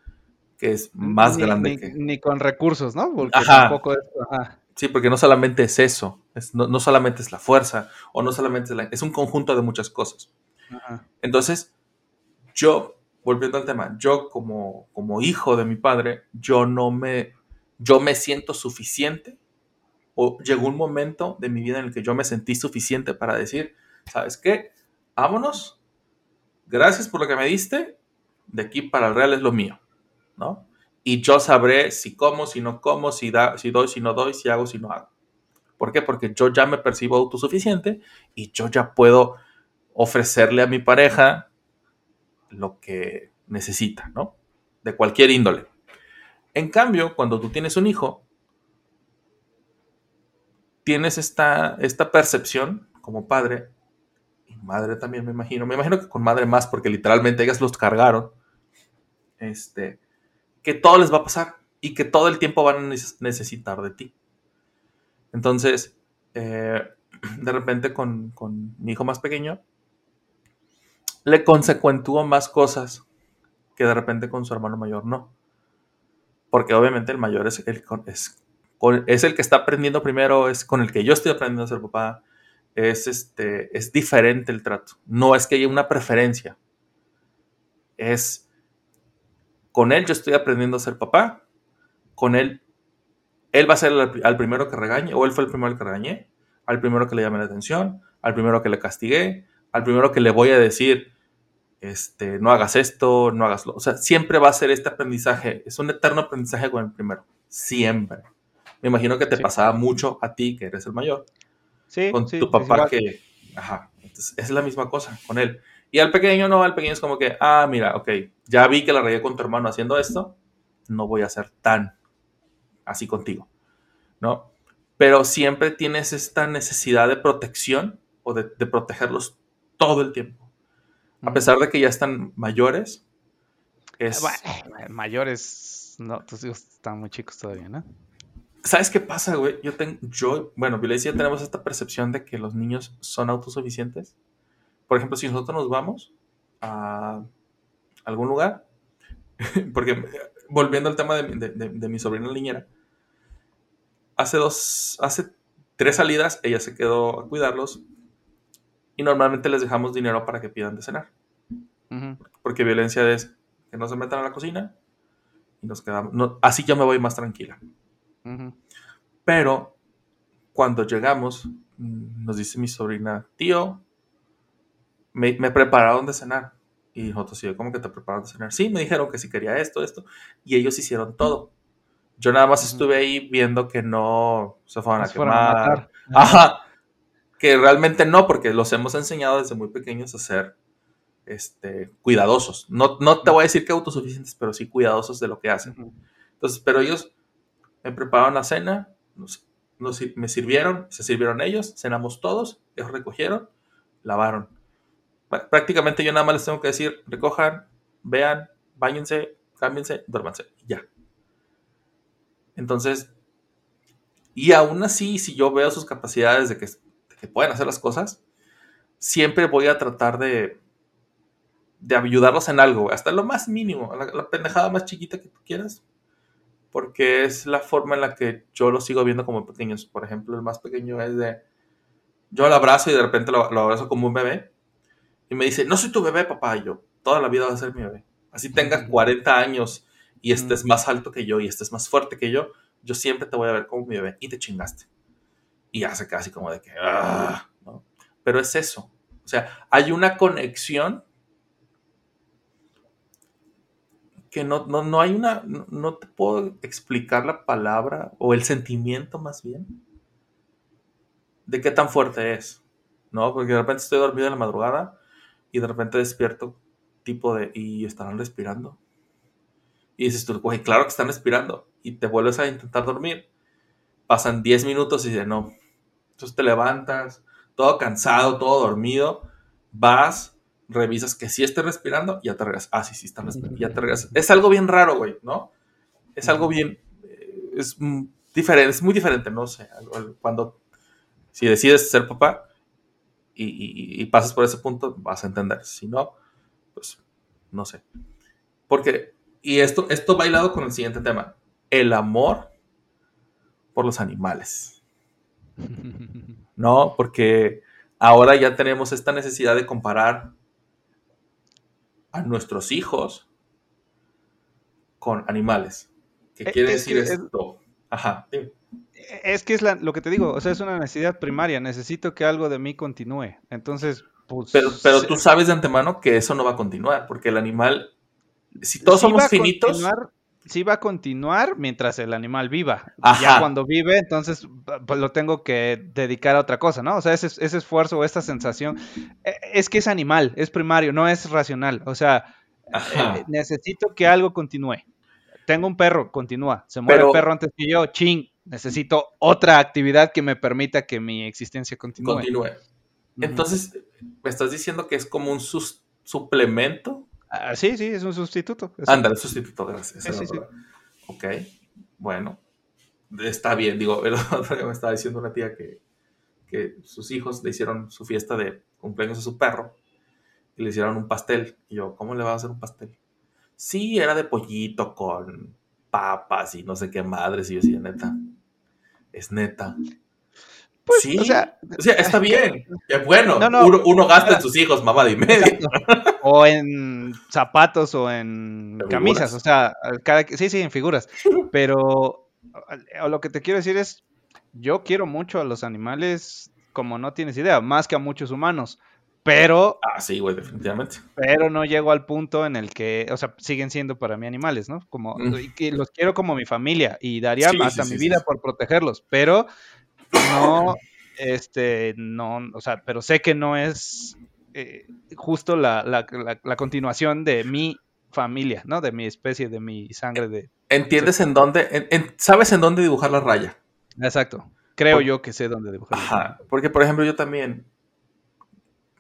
que es más Ni- grande ni, que... ni con recursos, ¿no? Porque Ajá. tampoco es. Ajá. Sí, porque no solamente es eso, es- no, no solamente es la fuerza, o no solamente es, la- es un conjunto de muchas cosas. Ajá. Entonces, yo, volviendo al tema, yo como, como hijo de mi padre, yo no me, yo me siento suficiente, o llegó un momento de mi vida en el que yo me sentí suficiente para decir, ¿sabes qué? Vámonos, gracias por lo que me diste, de aquí para el real es lo mío, ¿no? Y yo sabré si como, si no como, si, da, si doy, si no doy, si hago, si no hago. ¿Por qué? Porque yo ya me percibo autosuficiente y yo ya puedo ofrecerle a mi pareja lo que necesita, ¿no? De cualquier índole. En cambio, cuando tú tienes un hijo, tienes esta, esta percepción como padre y madre también, me imagino. Me imagino que con madre más, porque literalmente ellas los cargaron. Este, que todo les va a pasar y que todo el tiempo van a neces- necesitar de ti. Entonces, eh, de repente con, mi hijo más pequeño, le consecuentúo más cosas que de repente con su hermano mayor no. Porque obviamente el mayor es el, es el que está aprendiendo primero, es con el que yo estoy aprendiendo a ser papá. Es, este, es diferente el trato. No es que haya una preferencia. Es con él yo estoy aprendiendo a ser papá. Con él, él va a ser al, al primero que regañe, o él fue el primero que regañé, al primero que le llame la atención, al primero que le castigué, al primero que le voy a decir, este, no hagas esto, no hagas lo. O sea, siempre va a ser este aprendizaje. Es un eterno aprendizaje con el primero. Siempre. Me imagino que te Sí. pasaba mucho a ti, que eres el mayor, Sí, con sí, tu papá que. Ajá. Entonces, es la misma cosa con él. Y al pequeño no, al pequeño es como que, ah, mira, ok, ya vi que la regué con tu hermano haciendo esto, no voy a ser tan así contigo, ¿no? Pero siempre tienes esta necesidad de protección o de, de protegerlos todo el tiempo. A pesar de que ya están mayores, es... Bueno, mayores, no, tus hijos están muy chicos todavía, ¿no? ¿Sabes qué pasa, güey? Yo tengo, yo, bueno, Violencia tenemos esta percepción de que los niños son autosuficientes. Por ejemplo, si nosotros nos vamos a algún lugar, porque volviendo al tema de, mi- de- de- de mi sobrina niñera, hace dos, hace tres salidas, ella se quedó a cuidarlos y normalmente les dejamos dinero para que pidan de cenar, porque violencia es que no se metan a la cocina y nos quedamos, no, así yo me voy más tranquila. Pero cuando llegamos, nos dice mi sobrina, tío, me, me prepararon de cenar. Y nosotros, ¿cómo que te prepararon de cenar? Sí, me dijeron que si quería esto, esto. Y ellos hicieron todo. Yo nada más estuve ahí viendo que no se a fueron a quemar. matar. Ajá. Que realmente no, porque los hemos enseñado desde muy pequeños a ser este, cuidadosos. No, no te voy a decir que autosuficientes, pero sí cuidadosos de lo que hacen. Entonces, pero ellos me prepararon la cena, nos- me sirvieron, se sirvieron ellos, cenamos todos, ellos recogieron, lavaron. Prá- Prácticamente yo nada más les tengo que decir, recojan, vean, bañense, cámbiense, duérmanse, ya. Entonces, y aún así, si yo veo sus capacidades de que, de que pueden hacer las cosas, siempre voy a tratar de, de ayudarlos en algo, hasta lo más mínimo, la, la pendejada más chiquita que tú quieras, porque es la forma en la que yo los sigo viendo como pequeños. Por ejemplo, el más pequeño es de, yo lo abrazo y de repente lo, lo abrazo como un bebé, y me dice, no soy tu bebé, papá, y yo, toda la vida vas a ser mi bebé. Así tengas 40 años y estés más alto que yo y estés más fuerte que yo, yo siempre te voy a ver como mi bebé y te chingaste. Y hace casi como de que, "Ah", ¿no? Pero es eso. O sea, hay una conexión que no, no, no hay una, no, no te puedo explicar la palabra o el sentimiento más bien de qué tan fuerte es, ¿no? Porque de repente estoy dormido en la madrugada y de repente despierto tipo de, ¿y estarán respirando? Y dices tú, güey, claro que están respirando. Y te vuelves a intentar dormir. Pasan 10 minutos y dices, no. Entonces te levantas, todo cansado, todo dormido, vas, revisas que sí esté respirando y ya te regresas. Ah, sí, sí están respirando. Ya te regresas. Es algo bien raro, güey, ¿no? Es algo bien. eh, Es diferente, es muy diferente, no sé. Cuando. Si decides ser papá y, y- y pasas por ese punto, vas a entender. Si no, pues no sé. Porque. Y esto, esto bailado con el siguiente tema. El amor por los animales. ¿no? Porque ahora ya tenemos esta necesidad de comparar a nuestros hijos con animales. ¿Qué Eh, quiere es decir que es- esto? Ajá. dime. Es que es la- lo que te digo, o sea, es una necesidad primaria. Necesito que algo de mí continúe. Entonces, pues. Pero, pero se- tú sabes de antemano que eso no va a continuar, porque el animal, si todos sí somos finitos, sí va a continuar mientras el animal viva. Ajá. Ya cuando vive, entonces pues, lo tengo que dedicar a otra cosa, ¿no? O sea, ese, ese esfuerzo o esta sensación eh, es que es animal, es primario, no es racional. O sea, eh, necesito que algo continúe. Tengo un perro, continúa. Se muere Pero- el perro antes que yo, ching. Necesito otra actividad que me permita que mi existencia continúe. continúe. Entonces, me estás diciendo que es como un sus- suplemento. Ah, sí, sí, es un sustituto. Ándale, sustituto, gracias. Sí, sí, sí. Ok, bueno. Está bien, digo, el otro día me estaba diciendo una tía que, que sus hijos le hicieron su fiesta de cumpleaños a su perro y le hicieron un pastel. Y yo, ¿cómo le va a hacer un pastel? Sí, era de pollito con papas y no sé qué madres. Y yo decía, neta, es neta. Pues, sí, o sea, está bien. Es bueno. No, no. uno, uno gasta en sus hijos, mamá de media. o en zapatos o en camisas, figuras. o sea, cada, sí, sí, en figuras. Pero lo que te quiero decir es, yo quiero mucho a los animales como no tienes idea, más que a muchos humanos, pero, Ah, sí, güey, definitivamente. pero no llego al punto en el que, o sea, siguen siendo para mí animales, ¿no? Como, Mm. y los quiero como mi familia y daría Sí, hasta sí, mi sí, vida por protegerlos, pero no, este, no, o sea, pero sé que no es eh, justo la, la- la- la continuación de mi familia, ¿no? De mi especie, de mi sangre, de... ¿Entiendes en dónde? en- en- ¿Sabes en dónde dibujar la raya? Exacto. Creo Por- yo que sé dónde dibujar. Ajá. Porque, por ejemplo, yo también.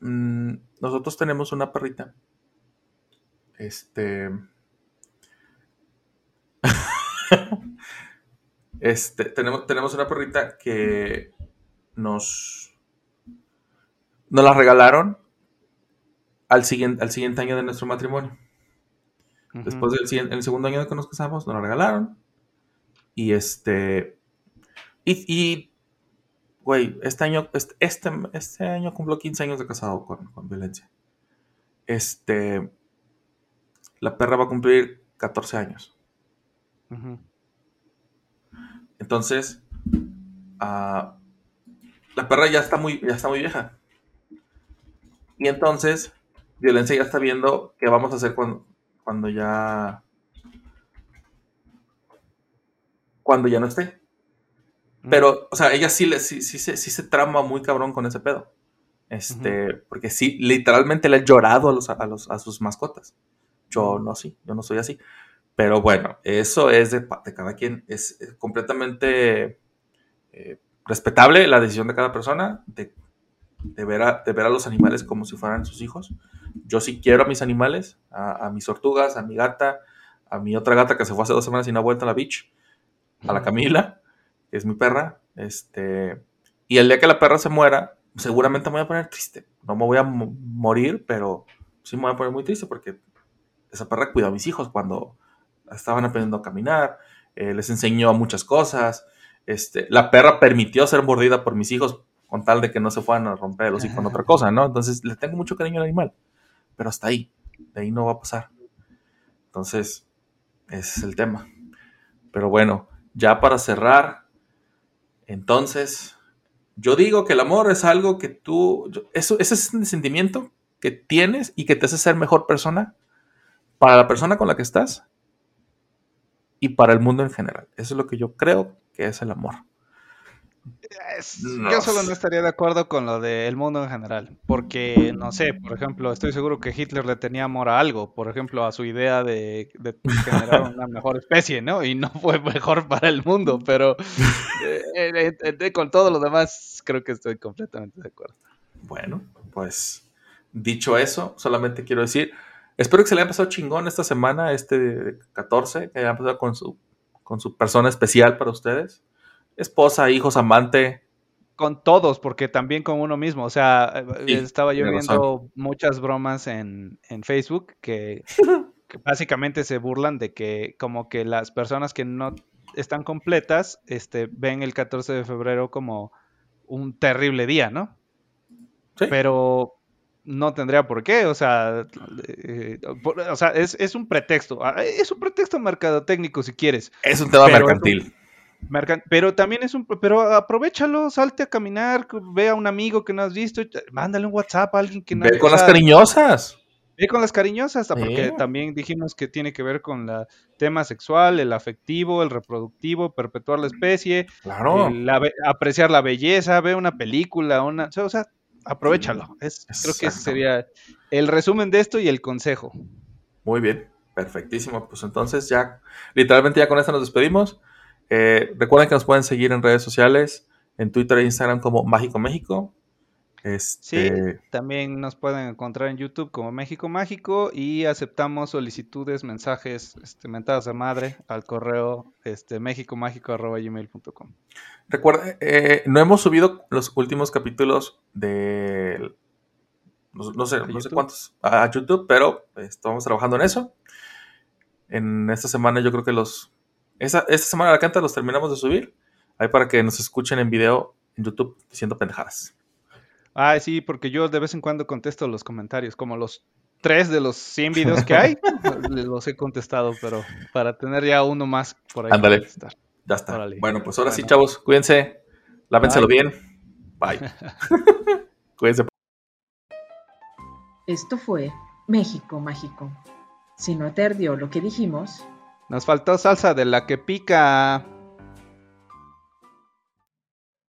Mm, nosotros tenemos una perrita. Este. este. Tenemos, tenemos una perrita que nos. Nos la regalaron al siguiente, al siguiente año de nuestro matrimonio. Después del el segundo año de que nos casamos, nos la regalaron. Y este. Y, y, güey, este año, este, este, este año cumplo 15 años de casado con, con violencia. Este. La perra va a cumplir 14 años. Entonces. ah, la perra ya está muy, ya está muy vieja. Y entonces, violencia ya está viendo qué vamos a hacer cuando, cuando ya. Cuando ya no esté. Pero, o sea, ella sí, le, sí, sí, se, sí se trama muy cabrón con ese pedo. Este, porque sí, literalmente le ha llorado a, los, a, los, a sus mascotas. Yo no, sí, yo no soy así. Pero bueno, eso es de, de cada quien. Es, completamente eh, respetable la decisión de cada persona de, de ver a, de ver a los animales como si fueran sus hijos. Yo sí quiero a mis animales, a, a mis tortugas, a mi gata, a mi otra gata que se fue hace dos semanas y no ha vuelto a la beach, a la Camila, es mi perra. Este, y el día que la perra se muera, seguramente me voy a poner triste. No me voy a mo- morir, pero sí me voy a poner muy triste porque esa perra cuidó a mis hijos cuando estaban aprendiendo a caminar, eh, les enseñó muchas cosas. Este, la perra permitió ser mordida por mis hijos con tal de que no se fueran a romper el hocico con otra cosa, ¿no? Entonces le tengo mucho cariño al animal, pero hasta ahí, de ahí no va a pasar. Entonces, ese es el tema. Pero bueno, ya para cerrar, entonces, yo digo que el amor es algo que tú, eso, ese es un sentimiento que tienes y que te hace ser mejor persona para la persona con la que estás y para el mundo en general. Eso es lo que yo creo que es el amor. Es- No yo solo no estaría de acuerdo con lo del mundo en general, porque, no sé, por ejemplo, estoy seguro que Hitler le tenía amor a algo, por ejemplo, a su idea de, de generar una mejor especie, ¿no? Y no fue mejor para el mundo, pero eh, eh, eh, con todo lo demás creo que estoy completamente de acuerdo. Bueno, pues dicho eso, solamente quiero decir, espero que se le haya pasado chingón esta semana, este 14, que haya pasado con su, con su persona especial para ustedes. Esposa, hijos, amante. Con todos, porque también con uno mismo. O sea, eh, Sí, estaba yo viendo muchas bromas en, en Facebook que, que básicamente se burlan de que como que las personas que no están completas este, ven el 14 de febrero como un terrible día, ¿no? Sí. Pero no tendría por qué, o sea, eh, por- o sea es, es un pretexto, ah, es un pretexto mercadotécnico si quieres. Es un tema mercantil. Pero también es un, pero aprovechalo, salte a caminar, ve a un amigo que no has visto, mándale un WhatsApp a alguien que no Ve con las cariñosas. Ve con las cariñosas, Sí. porque también dijimos que tiene que ver con el tema sexual, el afectivo, el reproductivo, perpetuar la especie, Claro. la apreciar la belleza, ve una película, una, o sea, aprovechalo. Es, creo que ese sería el resumen de esto y el consejo. Muy bien, perfectísimo. Pues entonces ya, literalmente ya con esto nos despedimos. Eh, recuerden que nos pueden seguir en redes sociales, en Twitter e Instagram como Mágico México. Sí, Este, también nos pueden encontrar en YouTube como México Mágico y aceptamos solicitudes, mensajes, este, mentadas de madre al correo este, mexicomágico.gmail.com. Recuerda, eh, no hemos subido los últimos capítulos de. No, no sé, ¿A no sé cuántos a YouTube, pero estamos trabajando en eso. En esta semana, yo creo que los. Esa, esta semana la canta los terminamos de subir. Ahí para que nos escuchen en video en YouTube diciendo pendejadas. Ah, sí, porque yo de vez en cuando contesto los comentarios, como los tres de los 100 videos que hay, los he contestado, pero para tener ya uno más por ahí. Ándale. Ya está. Órale. Bueno, pues ahora sí, chavos, cuídense. Lávenselo Bye. bien. Bye. cuídense. Esto fue México Mágico. Si no te ardió lo que dijimos, Nos faltó salsa de la que pica.